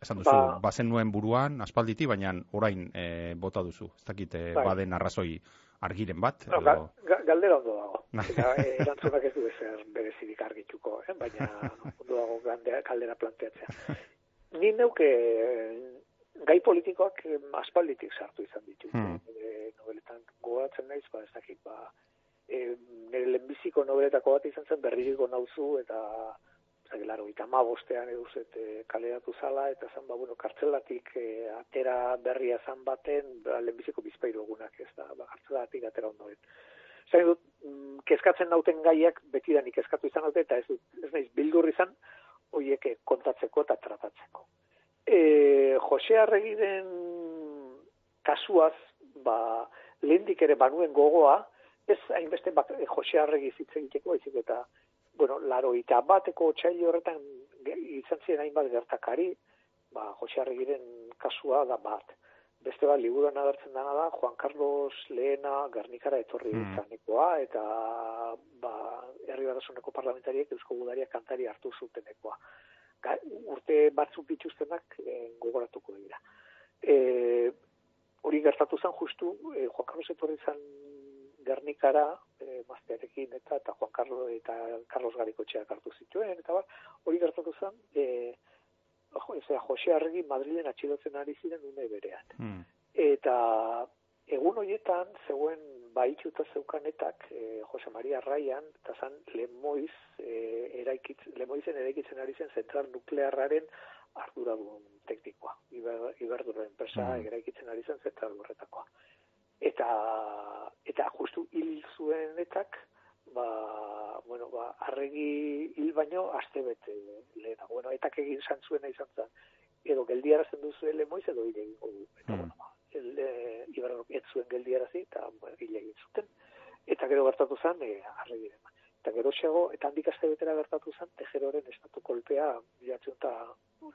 esan duzu, Ba- bazen nuen buruan, aspalditi, baina orain e, bota duzu, ez dakit e, baden arrazoi argiren bat, No, edo... ga, galdera ondo dago. Eta eh, erantzunak ez du ezer berezirik argituko, eh? baina ondo dago galdera, galdera planteatzea. Ni neuke eh, gai politikoak eh, aspalditik sartu izan ditut. Hmm. Nire nobeletan gogoratzen naiz, ba, ez dakit, ba, e, nire lehenbiziko nobeletako bat izan zen berririko nauzu eta laro, ma bostean edo zet e, kaleratu zala, eta zan, ba, bueno, kartzelatik e, atera berria zan baten, ba, lehenbiziko bizpairu egunak ez da, ba, kartzelatik atera ondoen. Zain dut, mm, kezkatzen nauten gaiak betidanik kezkatu izan dute, eta ez dut, ez naiz bildur izan, hoiek eh, kontatzeko eta tratatzeko. E, Jose Arregiren kasuaz, ba, lehendik ere banuen gogoa, ez hainbeste bak, Jose Arregi hitz egiteko, eta, bueno, laro eta bateko otxailo horretan izan ziren hainbat gertakari, ba, Jose Arregiren kasua da bat. Beste bat, liburuan agertzen dena da, Juan Carlos Lehena Gernikara etorri Hmm. izanekoa, eta ba, herri batasuneko parlamentariek Eusko Gudaria kantari hartu zutenekoa. Ga, urte batzuk dituztenak e, gogoratuko dira. E, hori gertatu zen justu, e, Juan Carlos etorri zan Gernikara, e, maztearekin eta, eta Juan Carlos eta Carlos Garikotxeak hartu zituen, eta bar, hori gertatu zen, e, jo, ezea, Jose Arregi Madrilen atxilotzen ari ziren une berean. Hmm. Eta egun horietan zegoen baitxuta zeukanetak e, Jose Maria Raian, eta zan Lemoiz, e, eraikitz, Lemoizen eraikitzen ari zen zentral nuklearraren arduradun teknikoa. Iber, Iberduro enpresa Mm. eraikitzen ari zen zentral horretakoa. Eta, eta justu hil zuenetak, ba, bueno, ba, arregi hil baino aste bete lehenago. Bueno, etak egin izan zuena izan zen, edo geldiarazten duzu Lemoiz edo hil egingo du. Eta, Mm. bueno, ba, el, e, Iberdro ez zuen geldiarazi, eta bueno, hil egin zuten. Eta gero gertatu zen, e, arregiren. Eta gero xego, eta handik aste betera gertatu zen, tejeroren estatu kolpea, bilatzen eta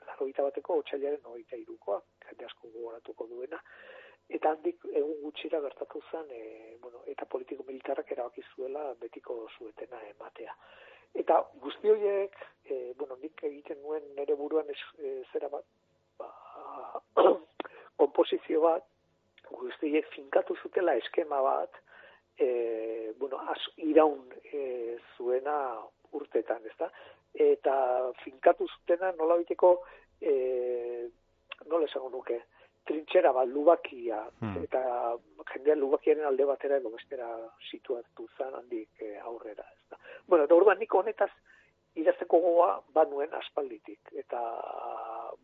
laroita bateko, otxailaren hogeita irukoa, jende asko gogoratuko duena. Eta handik egun gutxira gertatu zen, e, bueno, eta politiko militarrak erabaki zuela betiko zuetena ematea. Eta guzti horiek, e, bueno, nik egiten nuen nire buruan ez, e, zera bat, ba, komposizio bat, guzti horiek finkatu zutela eskema bat, e, bueno, az, iraun e, zuena urtetan, ezta? Eta finkatu zutena nola biteko, e, nola esango nuke, trintxera bat, lubakia, Hmm. eta jendean lubakiaren alde batera edo bestera situatu zan handik e, aurrera, ezta? Bueno, eta orduan nik honetaz idazteko gogoa banuen aspalditik, eta,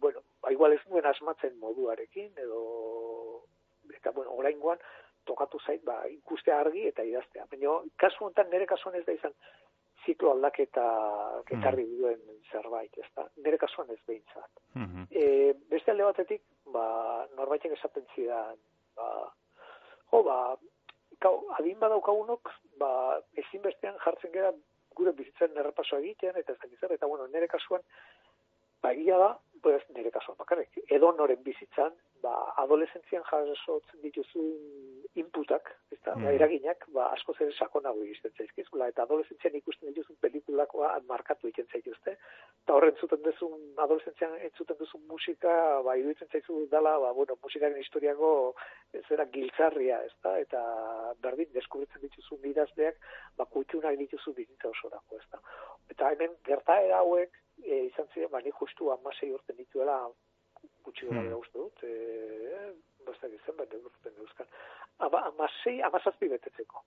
bueno, ba, igual ez nuen asmatzen moduarekin, edo, eta, bueno, oraingoan, tokatu zait, ba, ikustea argi eta idaztea. Baina, kasu honetan, nire kasuan ez da izan, ziklo aldaketa ekarri duen zerbait, ez da? Nire kasuan ez behintzat. Mhm. E, beste alde batetik, ba, norbaitek esaten zidan, ba, jo, ba, gau, adin badaukagunok, ba, ezinbestean jartzen gara gure bizitzaren errepaso egiten, eta ez dakit zer, eta bueno, nire kasuan, ba, egia da, pues, nire kasuan bakarrik, edo noren bizitzan, ba, adolescentzian jasotzen dituzun inputak, ez da, Mm. eraginak, ba, asko zer sakonago iristen zaizkizula, eta adolescentzian ikusten dituzun pelikulakoa markatu egiten zaituzte, eta horren zuten duzun, adolescentzian entzuten duzun musika, ba, iruditzen zaizu dala, ba, bueno, musikaren historiako zera giltzarria, ez da, eta berdin, deskubritzen dituzun idazleak, ba, kutxunak dituzu bizitza osorako, ez da. Eta hemen, gertaera hauek, e, izan ziren, ba, nik justu amasei urte dituela, gutxi gara Hmm. uste dut, e, bastak izan, baina urten euskan. Ama, amasei, amazazpi betetzeko.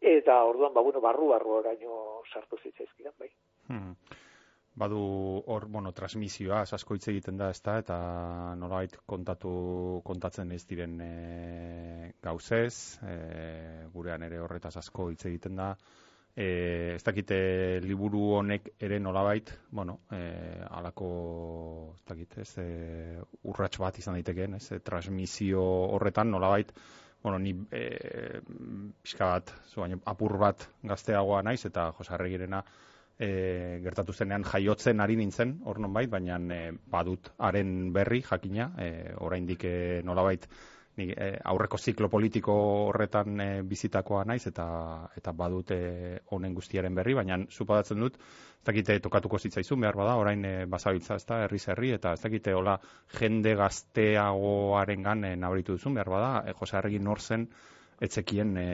Eta orduan, ba, bueno, barru-barru oraino sartu zitzaizkidan, bai. Hmm. Badu hor, bueno, transmisioa asko hitz egiten da, ezta, eta nolabait kontatu kontatzen ez diren e, gauzez, e, gurean ere horretaz asko hitz egiten da. E, ez dakite liburu honek ere nolabait, bueno, e, alako, ez dakit, ez, e, urrats bat izan daitekeen, ez, e, transmisio horretan nolabait, bueno, ni e, pixka bat, zu, baino, apur bat gazteagoa naiz, eta Josarregirena e, gertatu zenean jaiotzen ari nintzen, hor nonbait, baina e, badut haren berri jakina, e, oraindik e, nolabait ni, e, aurreko ziklo politiko horretan e, bizitakoa naiz eta eta badut e, honen guztiaren berri, baina supadatzen dut ez dakite tokatuko zitzaizun behar bada, orain e, bazabiltza, ez da, herriz herri, eta ez dakite hola jende gazteagoarengan e, nabaritu duzun behar bada, e, Jose Arregi nor zen etzekien e,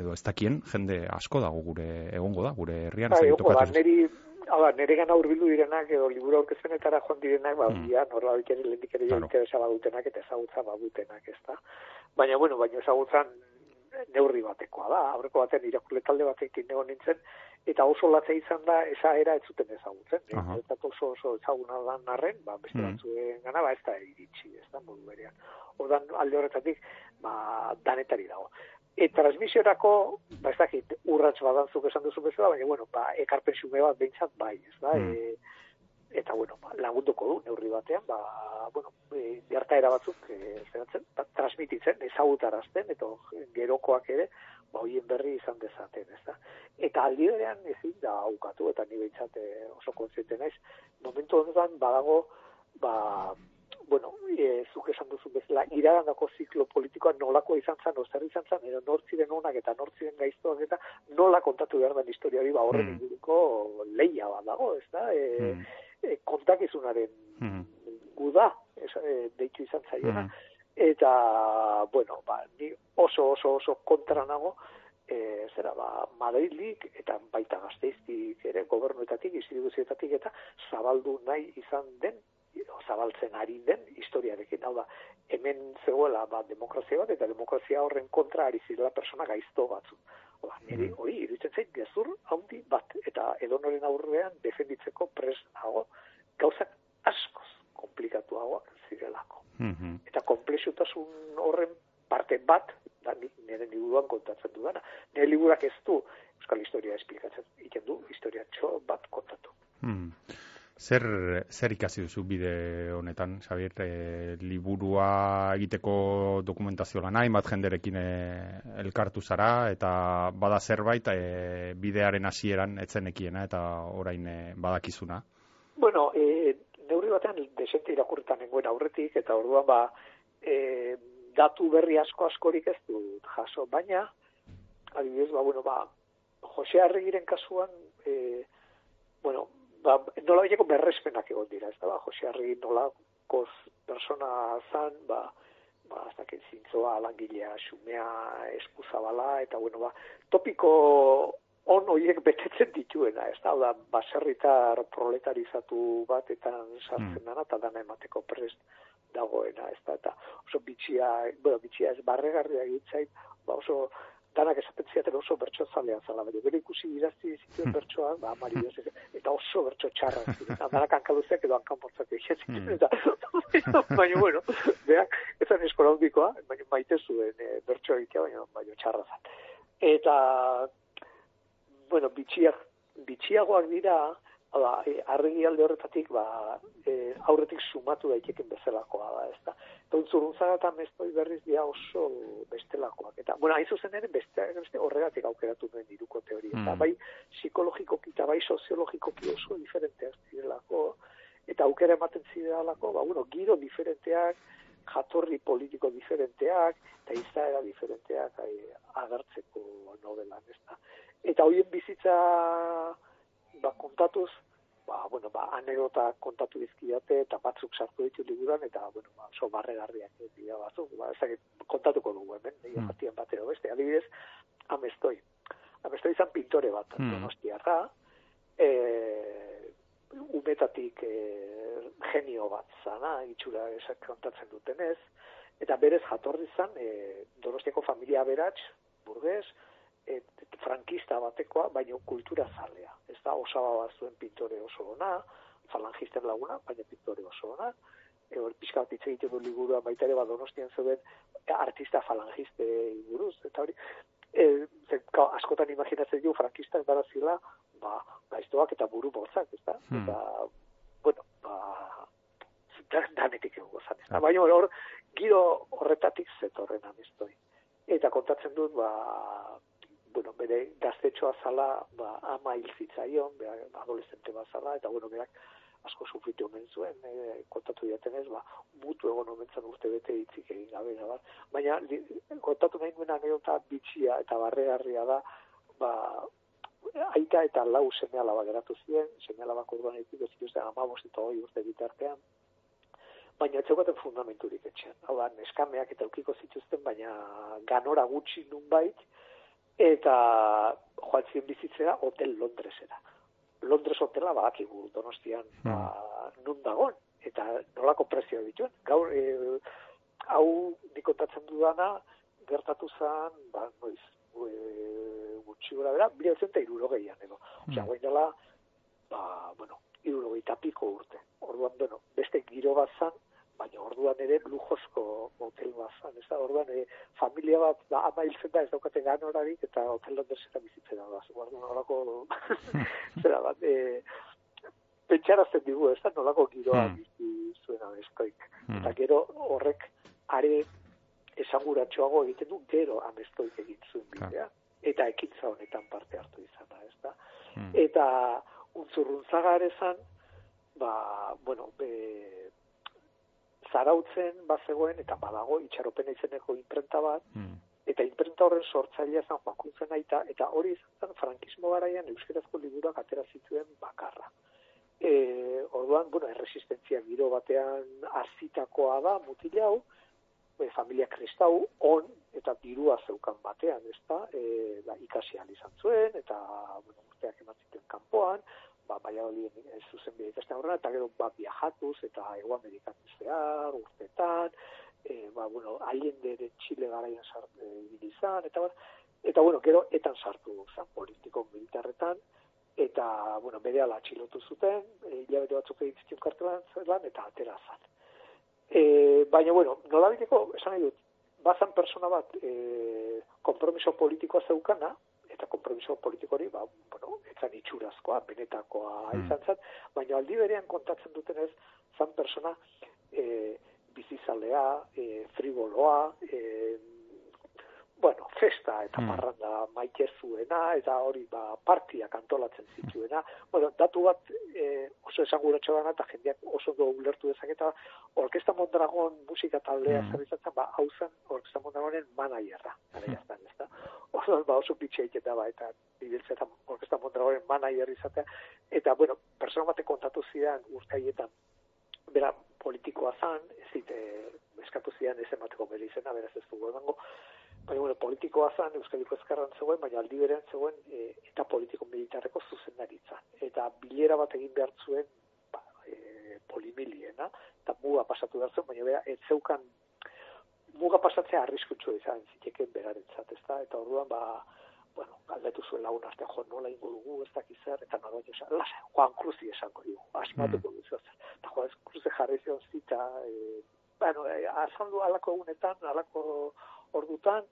edo ez dakien jende asko dago gure egongo da gure herrian ez Bai, dakit ba, hau da, nere gana urbildu direnak, edo liburu aurkezpenetara joan direnak, ba, Mm. mm. norla biteri lehendik ere Claro. interesa badutenak, eta ezagutza badutenak, ez da. Baina, bueno, baina ezagutzan neurri batekoa da, aurreko batean irakurle talde batekin egon nintzen, eta oso latza izan da, esa era ez zuten ezagutzen. Aha. Eta oso oso ezaguna dan arren, ba, beste Mm. batzuen gana, ba, ez da iritsi, ez da, modu berean. Ordan alde horretatik, ba, danetari dago. E, transmisiorako, ba, ez dakit, urratz badantzuk esan duzu bezala, baina, bueno, ba, ekarpen xume bat behintzat bai, ez da, Mm. e, eta, bueno, ba, lagunduko du, neurri batean, ba, bueno, e, gertaera batzuk, e, zeratzen, ba, transmititzen, ezagutarazten, eta gerokoak ere, ba, hoien berri izan dezaten, ez da. Eta aldi berean ezin da aukatu, eta ni behintzat e, oso kontziente naiz, momentu honetan badago, ba, bueno, e, zuk esan duzu bezala, iragandako ziklo politikoa nolako izan zen, ozer izan zen, edo nortziren onak eta nortziren gaiztoak eta nola kontatu behar den historia hori, ba, horren Mm. inguruko leia bat dago, ez da? E, Mm. e, kontakizunaren Mm. guda, ez, e, deitu izan zaiona, Mm. eta, bueno, ba, ni oso, oso, oso kontra nago, e, zera, ba, Madrilik eta baita gazteiztik ere, gobernuetatik, instituzioetatik eta zabaldu nahi izan den, zabaltzen ari den historiarekin. Hau da, hemen zegoela ba, demokrazia bat, eta demokrazia horren kontra ari zirela persona gaizto batzu. Oda, niri, Mm. hori, iruditzen zait, gezur handi bat, eta edonoren aurrean defenditzeko pres nago, gauzak askoz komplikatuagoak zirelako. Mhm. Eta komplexutasun horren parte bat, da ni- nire liburuan kontatzen dudana. Nire liburak ez du Euskal Historia esplikatzen, iten du historia txo bat kontatu. Hmm. Zer, zer ikasi duzu bide honetan, Xabier, e, liburua egiteko dokumentazio lana, hainbat jenderekin e, elkartu zara, eta bada zerbait e, bidearen hasieran etzenekiena, eta orain e, badakizuna. Bueno, e, neurri batean desente irakurritan nengoen aurretik, eta orduan ba, e, datu berri asko askorik ez dut jaso, baina, adibidez, ba, bueno, ba, Jose Arregiren kasuan, e, bueno, ba, nola baiteko berrespenak egon dira, ez da, ba, Jose Arregi nola koz persona zan, ba, ba, ez dakit zintzoa, langilea, xumea, eskuzabala, eta, bueno, ba, topiko on horiek betetzen dituena, ez da, da, baserritar proletarizatu batetan sartzen Mm. dana, eta dana emateko prest dagoena, ez da, eta oso bitxia, bueno, bitxia ez barregarria egitzait, ba oso danak esaten ziaten oso bertso zalea zala, baina bere ikusi idazti zituen Hmm. bertsoak, ba, amari eta oso bertso txarra eta danak hankaluzeak edo hankanportzak egin Hmm. eta, baina, bueno, beak, ez zen eskola handikoa, baina maite zuen e, bertso egitea, baina, baina txarra zen. Eta, bueno, bitxiak, bitxiagoak dira, Hala, e, arregi alde horretatik, ba, e, aurretik sumatu daiteken bezalakoa da, ez da. Eta untzuruntzara eta mestoi berriz dira oso bestelakoak. Eta, bueno, hain zuzen ere, beste, beste horregatik aukeratu duen iruko teoria. Eta Mm. bai psikologikoki eta bai soziologikoki oso diferenteak zirelako, eta aukera ematen zirelako, ba, bueno, giro diferenteak, jatorri politiko diferenteak, eta izaera diferenteak ai, agertzeko novelan, ez da. Eta hoien bizitza ba, kontatuz, ba, bueno, ba, anekdota kontatu dizkiate eta batzuk sartu ditu liburuan eta bueno, ba, oso barregarriak dira batzuk, ba, ez dakit, kontatuko dugu hemen, nire Mm. mm. bat edo beste, adibidez, amestoi. Amestoi izan pintore bat, Mm. donostiarra, e, umetatik e, genio bat zana, itxura esak kontatzen dutenez, eta berez jatorri zan, e, donostiako familia berats, burgez, et, frankista batekoa, baina kultura zalea. Ez da, osaba bat zuen pintore oso ona, falangisten laguna, baina pintore oso ona, e, hor pixka bat hitz egiten du liburua baita ere bat donostian zeuden artista falangiste buruz, eta hori, e, ze, ka, askotan imaginatzen du frankistak dara zila, ba, gaiztoak eta buru bortzak, ez da? Hmm. Eta, bueno, ba, da- danetik egongo zan, ez da? Ah. Baina hor, giro horretatik zetorren amestoi. Eta kontatzen dut, ba, bueno, bere gaztetxoa zala, ba, ama hil zitzaion, bera, adolescente bat zala, eta bueno, berak asko sufritu omen zuen, e, kontatu diatenez, ba, mutu egon omen zen urte bete hitzik egin gabe, da, bat. baina li, kontatu nahi nuen anekdota bitxia eta barregarria da, ba, aita eta lau seme alaba geratu ziren, seme alabak orduan egitiko zituzten amabost eta hoi urte bitartean, baina ez zeukaten fundamenturik etxean. Hau da, neskameak eta eukiko zituzten, baina ganora gutxi nunbait, eta joan ziren bizitzera hotel Londresera. Londres hotela badakigu donostian ba, nun dagon, eta nolako prezioa dituen. Gaur, e, hau dikotatzen dudana, gertatu zen, ba, noiz, e, gutxi gora bera, bilatzen eta irurogeian edo. Osea, Mm. guain dela, ba, bueno, irurogeita piko urte. Orduan, bueno, beste giro bat zan, baina orduan ere lujozko hotel bat zan. Ez da, orduan, e, familia bat, da, ama hiltzen da, ez daukate ganorarik, eta hotel Londresera bizitzen da. Orduan, horako, zera bat, e, pentsarazten digu, ez da, nolako giroa Hmm. bizi zuen amestoik. Hmm. Eta gero horrek are esanguratxoago egiten du gero amestoik egin zuen bidea. Eta ekintza honetan parte hartu izana, ez da. Hmm. Eta untzurruntzaga ere zan, ba, bueno, be, zarautzen bazegoen, eta badago itxaropena izeneko imprenta bat, Hmm. eta imprenta horren sortzailea zan Joakuntzen aita, eta hori izan frankismo garaian euskerazko liburuak atera zituen bakarra. E, orduan, bueno, erresistentzia giro batean hasitakoa da mutil hau, e, familia kristau on eta dirua zeukan batean, ezta? E, ba, ikasi izan zuen eta bueno, urteak eman zituen kanpoan, ba Valladolid ez zuzen bide aurrera eta gero ba viajatuz eta Hego Amerikan zehar urtetan, e, ba bueno, Allende de Chile garaian sartu e, eta bar, eta bueno, gero etan sartu zan politiko militarretan eta bueno, berehala atxilotu zuten, e, hilabete batzuk egin zituen kartelan zelan, eta atera zan. E, baina, bueno, nola biteko, esan nahi dut, bazan persona bat e, kompromiso politikoa zeukana, eta kompromiso politikori, ba, bueno, etzan itxurazkoa, benetakoa Mm. izan zan, baina aldi berean kontatzen dutenez, zan persona e, bizizalea, e, frigoloa, e, bueno, festa eta Mm. parranda maite zuena, eta hori ba, partiak antolatzen zituena. Bueno, datu bat e, oso esanguratxo dana, eta jendeak oso ondo ulertu dezaketa, Orkesta Mondragon musika taldea Mm. zer izatzen, ba, hau zen Orkesta Mondragonen manaierra, gara jaztan, ez da? Oso, ba, oso pitxe egiten ba, eta ibiltzetan Orkesta Mondragonen manaierra izatea, eta, bueno, persona batek kontatu zidan urteietan, bera politikoa zan, ez zit, e, eskatu zidan ez emateko bere izena, beraz ez dugu emango, baina, bueno, politikoa zan, Euskadiko ezkerran zegoen, baina aldi berean zegoen, e, eta politiko militarreko zuzendaritza. Eta bilera bat egin behar zuen, ba, e, polimiliena, eta muga pasatu behar zuen, baina bera, ez zeukan, muga pasatzea arriskutsua izan ziteken berarentzat, ezta? Eta orduan, ba, bueno, galdetu zuen lagun arte, jo, nola ingo dugu, ez dakiz zer, eta nola esan, lasa, Juan Cruzi esango dugu, asmatuko mm. duzu. Eta Juan Cruzi jarri zion zita, e, bueno, e, azaldu alako egunetan, alako ordutan,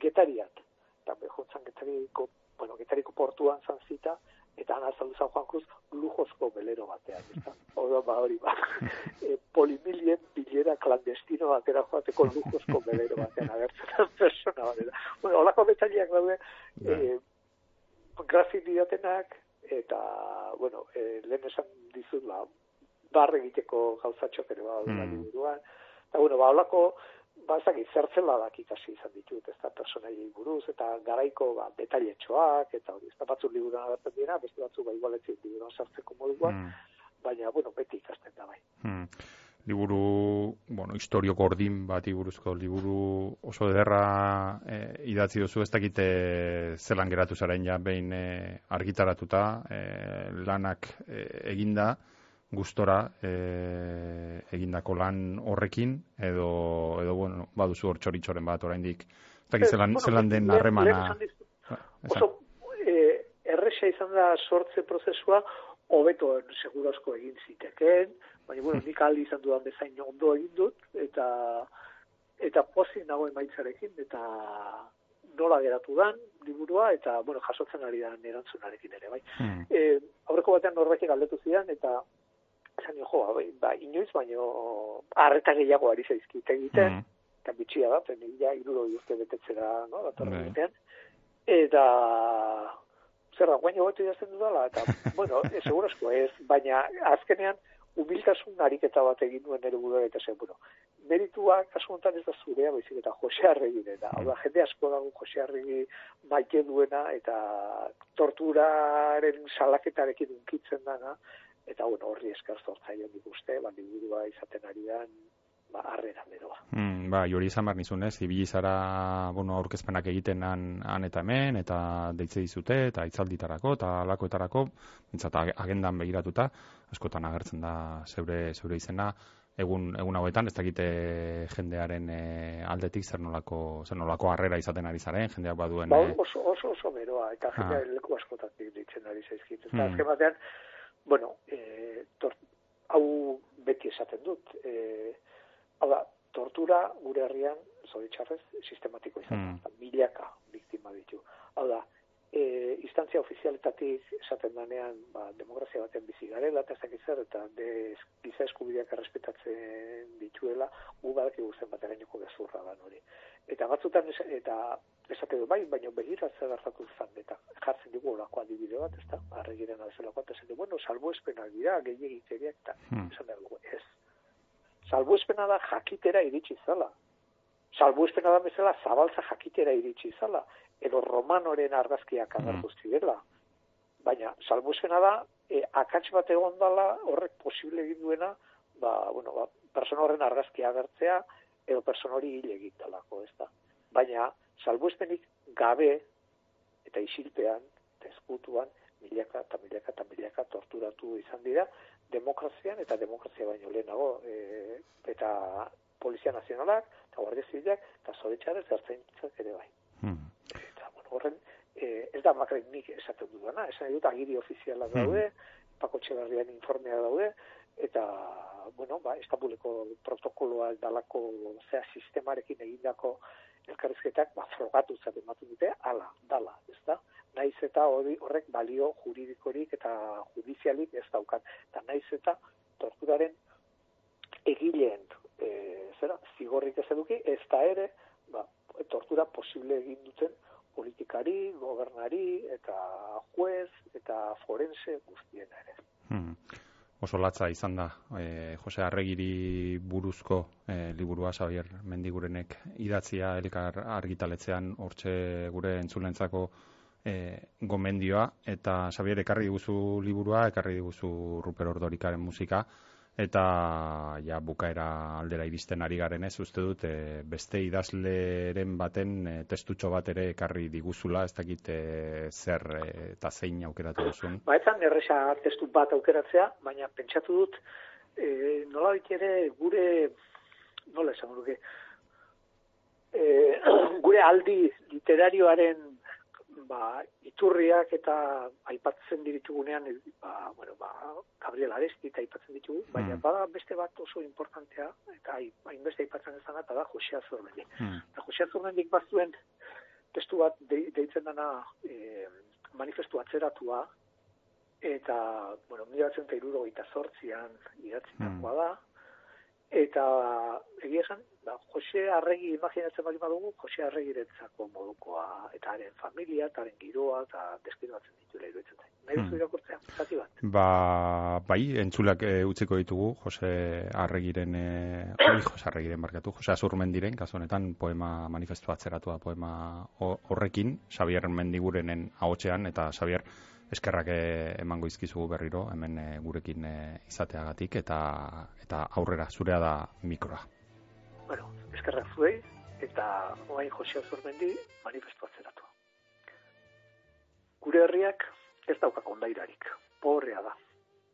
getariat. Eta behontzan getariko, bueno, getariko portuan zan zita, eta han azaldu zan Juan Cruz lujozko belero batean, eta Orduan, ba, hori, ba, e, polimilien bilera klandestino batera joateko lujozko belero batean agertzen persona batera. Bueno, holako betaliak daude, e, grafik didatenak, eta, bueno, e, lehen esan dizut, ba, barre egiteko gauzatxok ere ba, Mm. mm. buruan. Eta, bueno, ba, holako, ba, ezakit, zertzeladak ikasi izan ditut, ez da, personaiei buruz, eta garaiko, ba, detailetxoak, eta hori, ez da, batzuk liburuan agertzen dira, beste batzuk, ba, igualetzen liburuan sartzeko moduan, Mm. baina, bueno, beti ikasten da, bai. Hmm. Liburu, bueno, historio gordin bati buruzko liburu oso ederra e, idatzi duzu, ez dakite zelan geratu zaren ja behin e, argitaratuta, e, lanak e, eginda, gustora e, egindako lan horrekin, edo, edo bueno, baduzu hor txoritxoren bat oraindik, ez dakit zelan, Bueno, zelan den harremana. Oso, eh, erresa izan da sortze prozesua, hobeto segurazko egin zitekeen, baina, bueno, nik aldi izan dudan bezain ondo egin dut, eta eta pozik nago emaitzarekin, eta nola geratu dan, liburua, eta, bueno, jasotzen ari da erantzunarekin ere, bai. Hmm. E, aurreko batean norbaitek galdetu zidan, eta esan jo, ba, ba, inoiz, baino harreta gehiago ari zaizkit egiten, Hmm. eta bitxia da, zen ja iruro urte betetzera, no, datorren Bai. urtean. Eta, zer da, guaino betu idazten dudala, eta, bueno, e, segurazko ez, baina azkenean, humiltasun ariketa bat egin duen nire burua eta bueno, meritua kasu honetan ez da zurea, baizik eta Jose Arregi dena. Hau da, jende asko dago Jose Arregi maite duena, eta torturaren salaketarekin unkitzen dana, eta, bueno, horri esker zortzaion nik uste, ba, liburua izaten ari dan, ba, arrera beroa. Mm, ba, hori izan behar nizun, ez? Ibili zara, bueno, aurkezpenak egiten han, han eta hemen, eta deitze dizute, eta itzalditarako, eta alakoetarako, bintzat ag- agendan begiratuta, askotan agertzen da zeure, zeure izena, egun, egun hauetan, ez dakite jendearen e, aldetik zer nolako, zer nolako harrera izaten ari zaren, jendeak baduen... Ba, eh, oso, oso, oso beroa, eta Ah. jendea leku askotatik ditzen ari zaizkit. Eta Mm. azken batean, bueno, e, tor, hau beti esaten dut, e, hau da, tortura gure herrian, zoritxarrez, sistematiko izan Mm. da, milaka biktima ditu. Hau da, e, instantzia ofizialetatik esaten danean, ba, demokrazia batean bizi garela, eta ez dakit zer, eta de, giza eskubideak errespetatzen dituela, gu badakigu zen bat erainoko gezurra da hori. Eta batzutan, eta esate du bai, baina begira zer gertatu zan, eta jartzen dugu olako adibide bat, ez da, arregiren azelakoa, eta du, bueno, salbuespenak dira, gehiagikeriak, eta Hmm. esan dugu, ez. Salbuespena da jakitera iritsi zala. Salbuespena da bezala zabaltza jakitera iritsi zala. Edo romanoren argazkiak Mm. agertu zirela. Baina, salbuespena da, e, akats bat egon dala, horrek posible egin duena, ba, bueno, ba, persona horren argazkia agertzea, edo pertsona hori hil egin dalako, ez da. Baina, salbuespenik gabe eta isilpean, eta eskutuan, milaka eta milaka eta milaka torturatu izan dira, demokrazian eta demokrazia baino lehenago, e, eta Polizia Nazionalak, eta Guardia Zibilak, eta Zoritxarez zertzaintzak ere bai. Hmm. Eta, bueno, horren, e, ez da makrek nik esaten dudana, esan dut agiri ofizialak daude, Pako Txeberrian informea daude, eta, bueno, ba, Estambuleko protokoloa dalako zea sistemarekin egindako elkarrizketak, ba, frogatu zaten ematen dute, ala, dala, ez da? Naiz eta hori horrek balio juridikorik eta judizialik ez daukat. Eta naiz eta torturaren egileen e, zera, zigorrik ez eduki, ez da ere, ba, tortura posible egin duten politikari, gobernari, eta juez, eta forense guztien ere. Hmm. Oso latza izan da, e, Jose Arregiri buruzko e, liburua Xavier Mendigurenek idatzia elikar argitaletzean hortxe gure entzulentzako e, gomendioa, eta Xavier ekarri diguzu liburua, ekarri diguzu Ruper Ordorikaren musika, eta ja bukaera aldera iristen ari garen ez? Uste dut e, beste idazleren baten e, testutxo bat ere ekarri diguzula ez dakit e, zer e, eta zein aukeratu duzun. Ba, etzan erresa testu bat aukeratzea, baina pentsatu dut, e, nola ere gure, nola esan e, gure aldi literarioaren ba, iturriak eta aipatzen ditugunean, ba, bueno, ba, Gabriel Aresti eta aipatzen ditugu, baina Mm. bada beste bat oso importantea, eta hai- hainbeste aipatzen ez eta da Jose Azurmendi. Hmm. Eta Jose Azurmendik bazuen testu bat de, deitzen dana e, manifestu atzeratua, eta, bueno, mila batzen eta idatzitakoa da, eta egia esan, ba, Jose Arregi imaginatzen bali badugu, Jose Arregiretzako modukoa, eta haren familia, eta haren giroa, eta deskribatzen dituela iruditzen zait. Nahi duzu Hmm. irakurtzea, zati bat. Ba, bai, entzulak e, utziko ditugu, Jose Arregiren, e, oi, Jose Arregiren barkatu, Jose Azurmendiren, kasu honetan, poema manifestu atzeratua poema ho- horrekin, Xavier Mendigurenen ahotsean eta Xavier eskerrak e, emango izkizugu berriro, hemen e, gurekin e, izateagatik, eta eta aurrera, zurea da mikroa. Bueno, eskerrak zuei, eta oain Jose Azurmendi manifestu atzeratu. Gure herriak ez dauka kondairarik, pobrea da.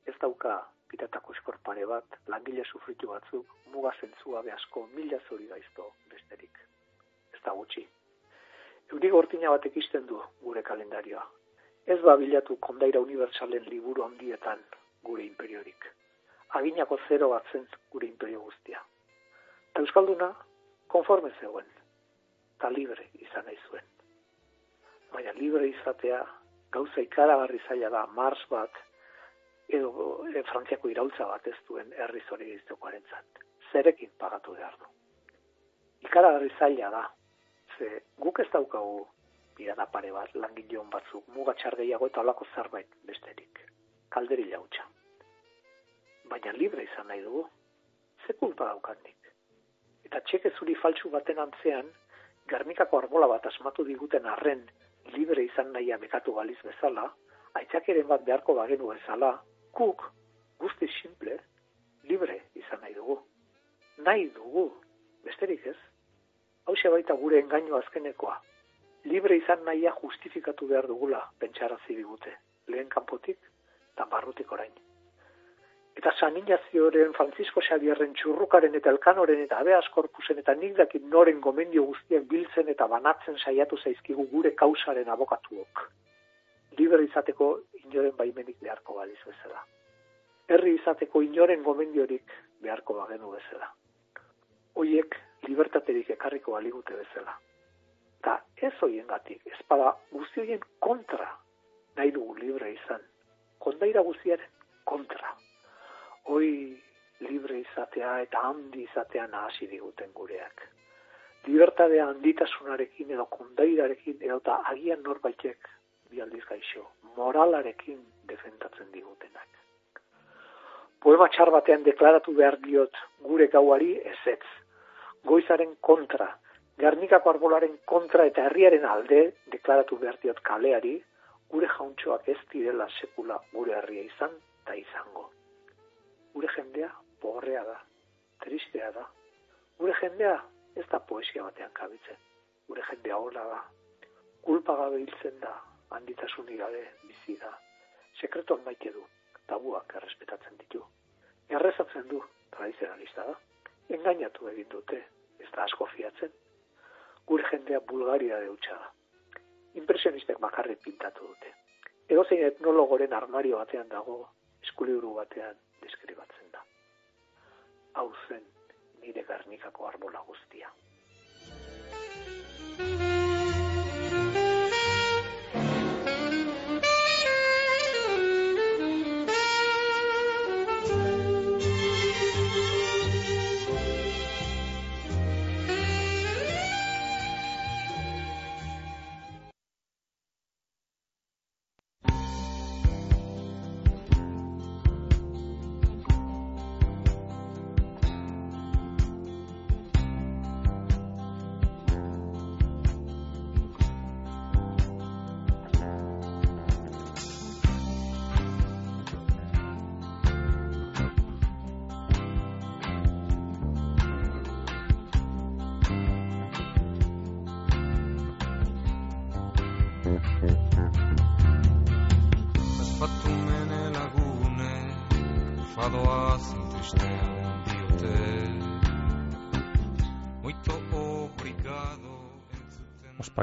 Ez dauka piratako eskorpare bat, langile sufritu batzuk, muga zentzua asko mila zori gaizto besterik. Ez da gutxi. Euri gortina batek izten du gure kalendarioa. Ez babilatu kondaira unibertsalen liburu handietan gure imperiorik. Aginako zero bat zen gure imperio guztia. Eta Euskalduna konforme zegoen, eta libre izan nahi zuen. Baina libre izatea gauza ikaragarri zaila da Mars bat edo e, Frantziako iraultza bat ez duen herri zori giztokoaren zat. Zerekin pagatu behar du. Ikaragarri zaila da, ze guk ez daukagu pirata pare bat, langileon batzuk, muga txar gehiago eta olako zerbait besterik. Kalderi jautxa. Baina libre izan nahi dugu. Ze kulpa daukandik. Eta txeke zuri faltsu baten antzean, Gernikako arbola bat asmatu diguten arren libre izan nahia bekatu baliz bezala, aitzakeren bat beharko bagenu bezala, kuk, guzti simple, libre izan nahi dugu. Nahi dugu, besterik ez. Hau baita gure engaino azkenekoa. Libre izan nahia justifikatu behar dugula, pentsarazi digute. Lehen kanpotik, eta barrutik orain. Eta San Ignazioren, Francisco Xavierren, Txurrukaren eta Elkanoren eta Abeas Korpusen eta nik dakit noren gomendio guztiak biltzen eta banatzen saiatu zaizkigu gure kausaren abokatuok. Libre izateko inoren baimenik beharko baliz bezala. Herri izateko inoren gomendiorik beharko bagenu bezala. Hoiek libertaterik ekarriko baligute bezala. Ta ez hoiengatik, ezpada guzti hoien kontra nahi dugu libre izan. Kondaira guztiaren kontra hoi libre izatea eta handi izatea nahasi diguten gureak. Libertadea handitasunarekin edo kondairarekin edo eta agian norbaitek bialdiz gaixo, moralarekin defentatzen digutenak. Poema txar batean deklaratu behar diot gure gauari ezetz. Goizaren kontra, Gernikako arbolaren kontra eta herriaren alde deklaratu behar diot kaleari, gure jauntxoak ez direla sekula gure herria izan eta izango gure jendea pobrea da, tristea da, Gure jendea ez da poesia batean kabitzen. Gure jendea hola da. Kulpa gabe hiltzen da, handitasunik gabe bizi da. Sekretuak maite du, tabuak errespetatzen ditu. Errezatzen du, tradizionalista da. Engainatu egin dute, ez da asko fiatzen. Gure jendea Bulgaria deutsa da. Impresionistek bakarrik pintatu dute. Edozein etnologoren armario batean dago, eskuliburu batean deskribatzen da. Hau zen nire garnikako arbola guztia.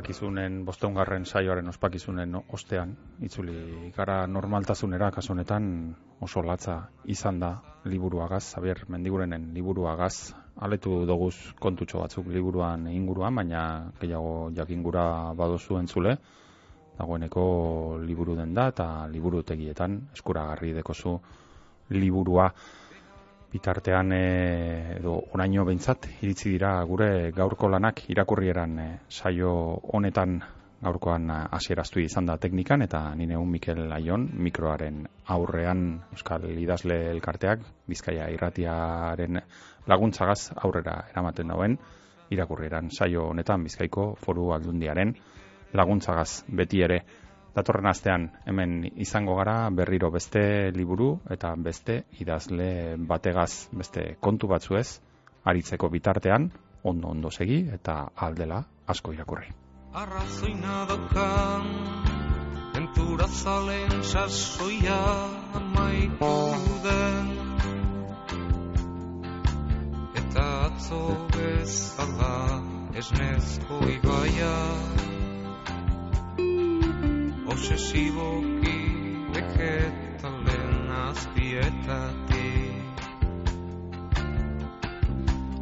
Ospakizunen, bosteungarren saioaren ospakizunen ostean, itzuli gara normaltasunera kasu honetan oso latza izan da liburuagaz, Xavier Mendigurenen liburuagaz, aletu doguz kontutxo batzuk liburuan inguruan, baina gehiago jakingura badozu entzule, dagoeneko liburu den da eta liburutegietan eskuragarri dekozu liburua bitartean e, edo oraino behintzat iritsi dira gure gaurko lanak irakurrieran e, saio honetan gaurkoan eh, hasieraztu izan da teknikan eta nire un Mikel Aion mikroaren aurrean Euskal Idazle Elkarteak Bizkaia irratiaren laguntzagaz aurrera eramaten dauen irakurrieran saio honetan Bizkaiko foru aldundiaren laguntzagaz beti ere datorren astean hemen izango gara berriro beste liburu eta beste idazle bategaz beste kontu batzuez aritzeko bitartean ondo ondo segi eta aldela asko irakurri. Arrazoina dokan Entura zalen sasoia amaitu den Eta atzo bezala esnezko ibaia Obsesiboki vegetalen azpietatik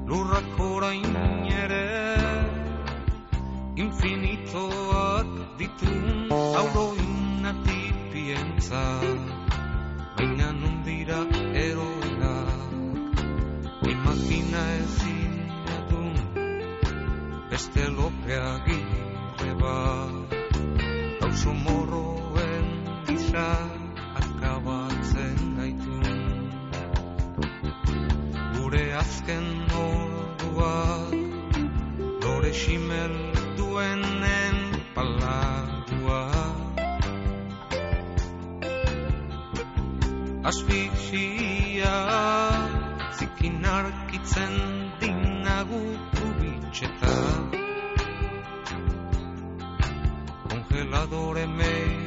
Lurrak orain ere infinitoak ditun auroinatipientza baina non dira eroenak imagina ezin dun beste lopeagirre bat azken orduak lore ximel duenen palagua Asfixia zikin arkitzen dinagu kubitxeta Congeladore made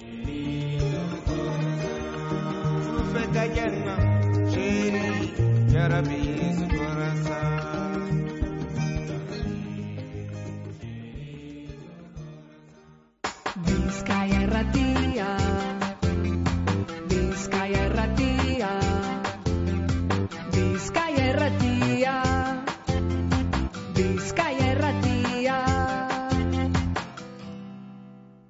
Bizkaia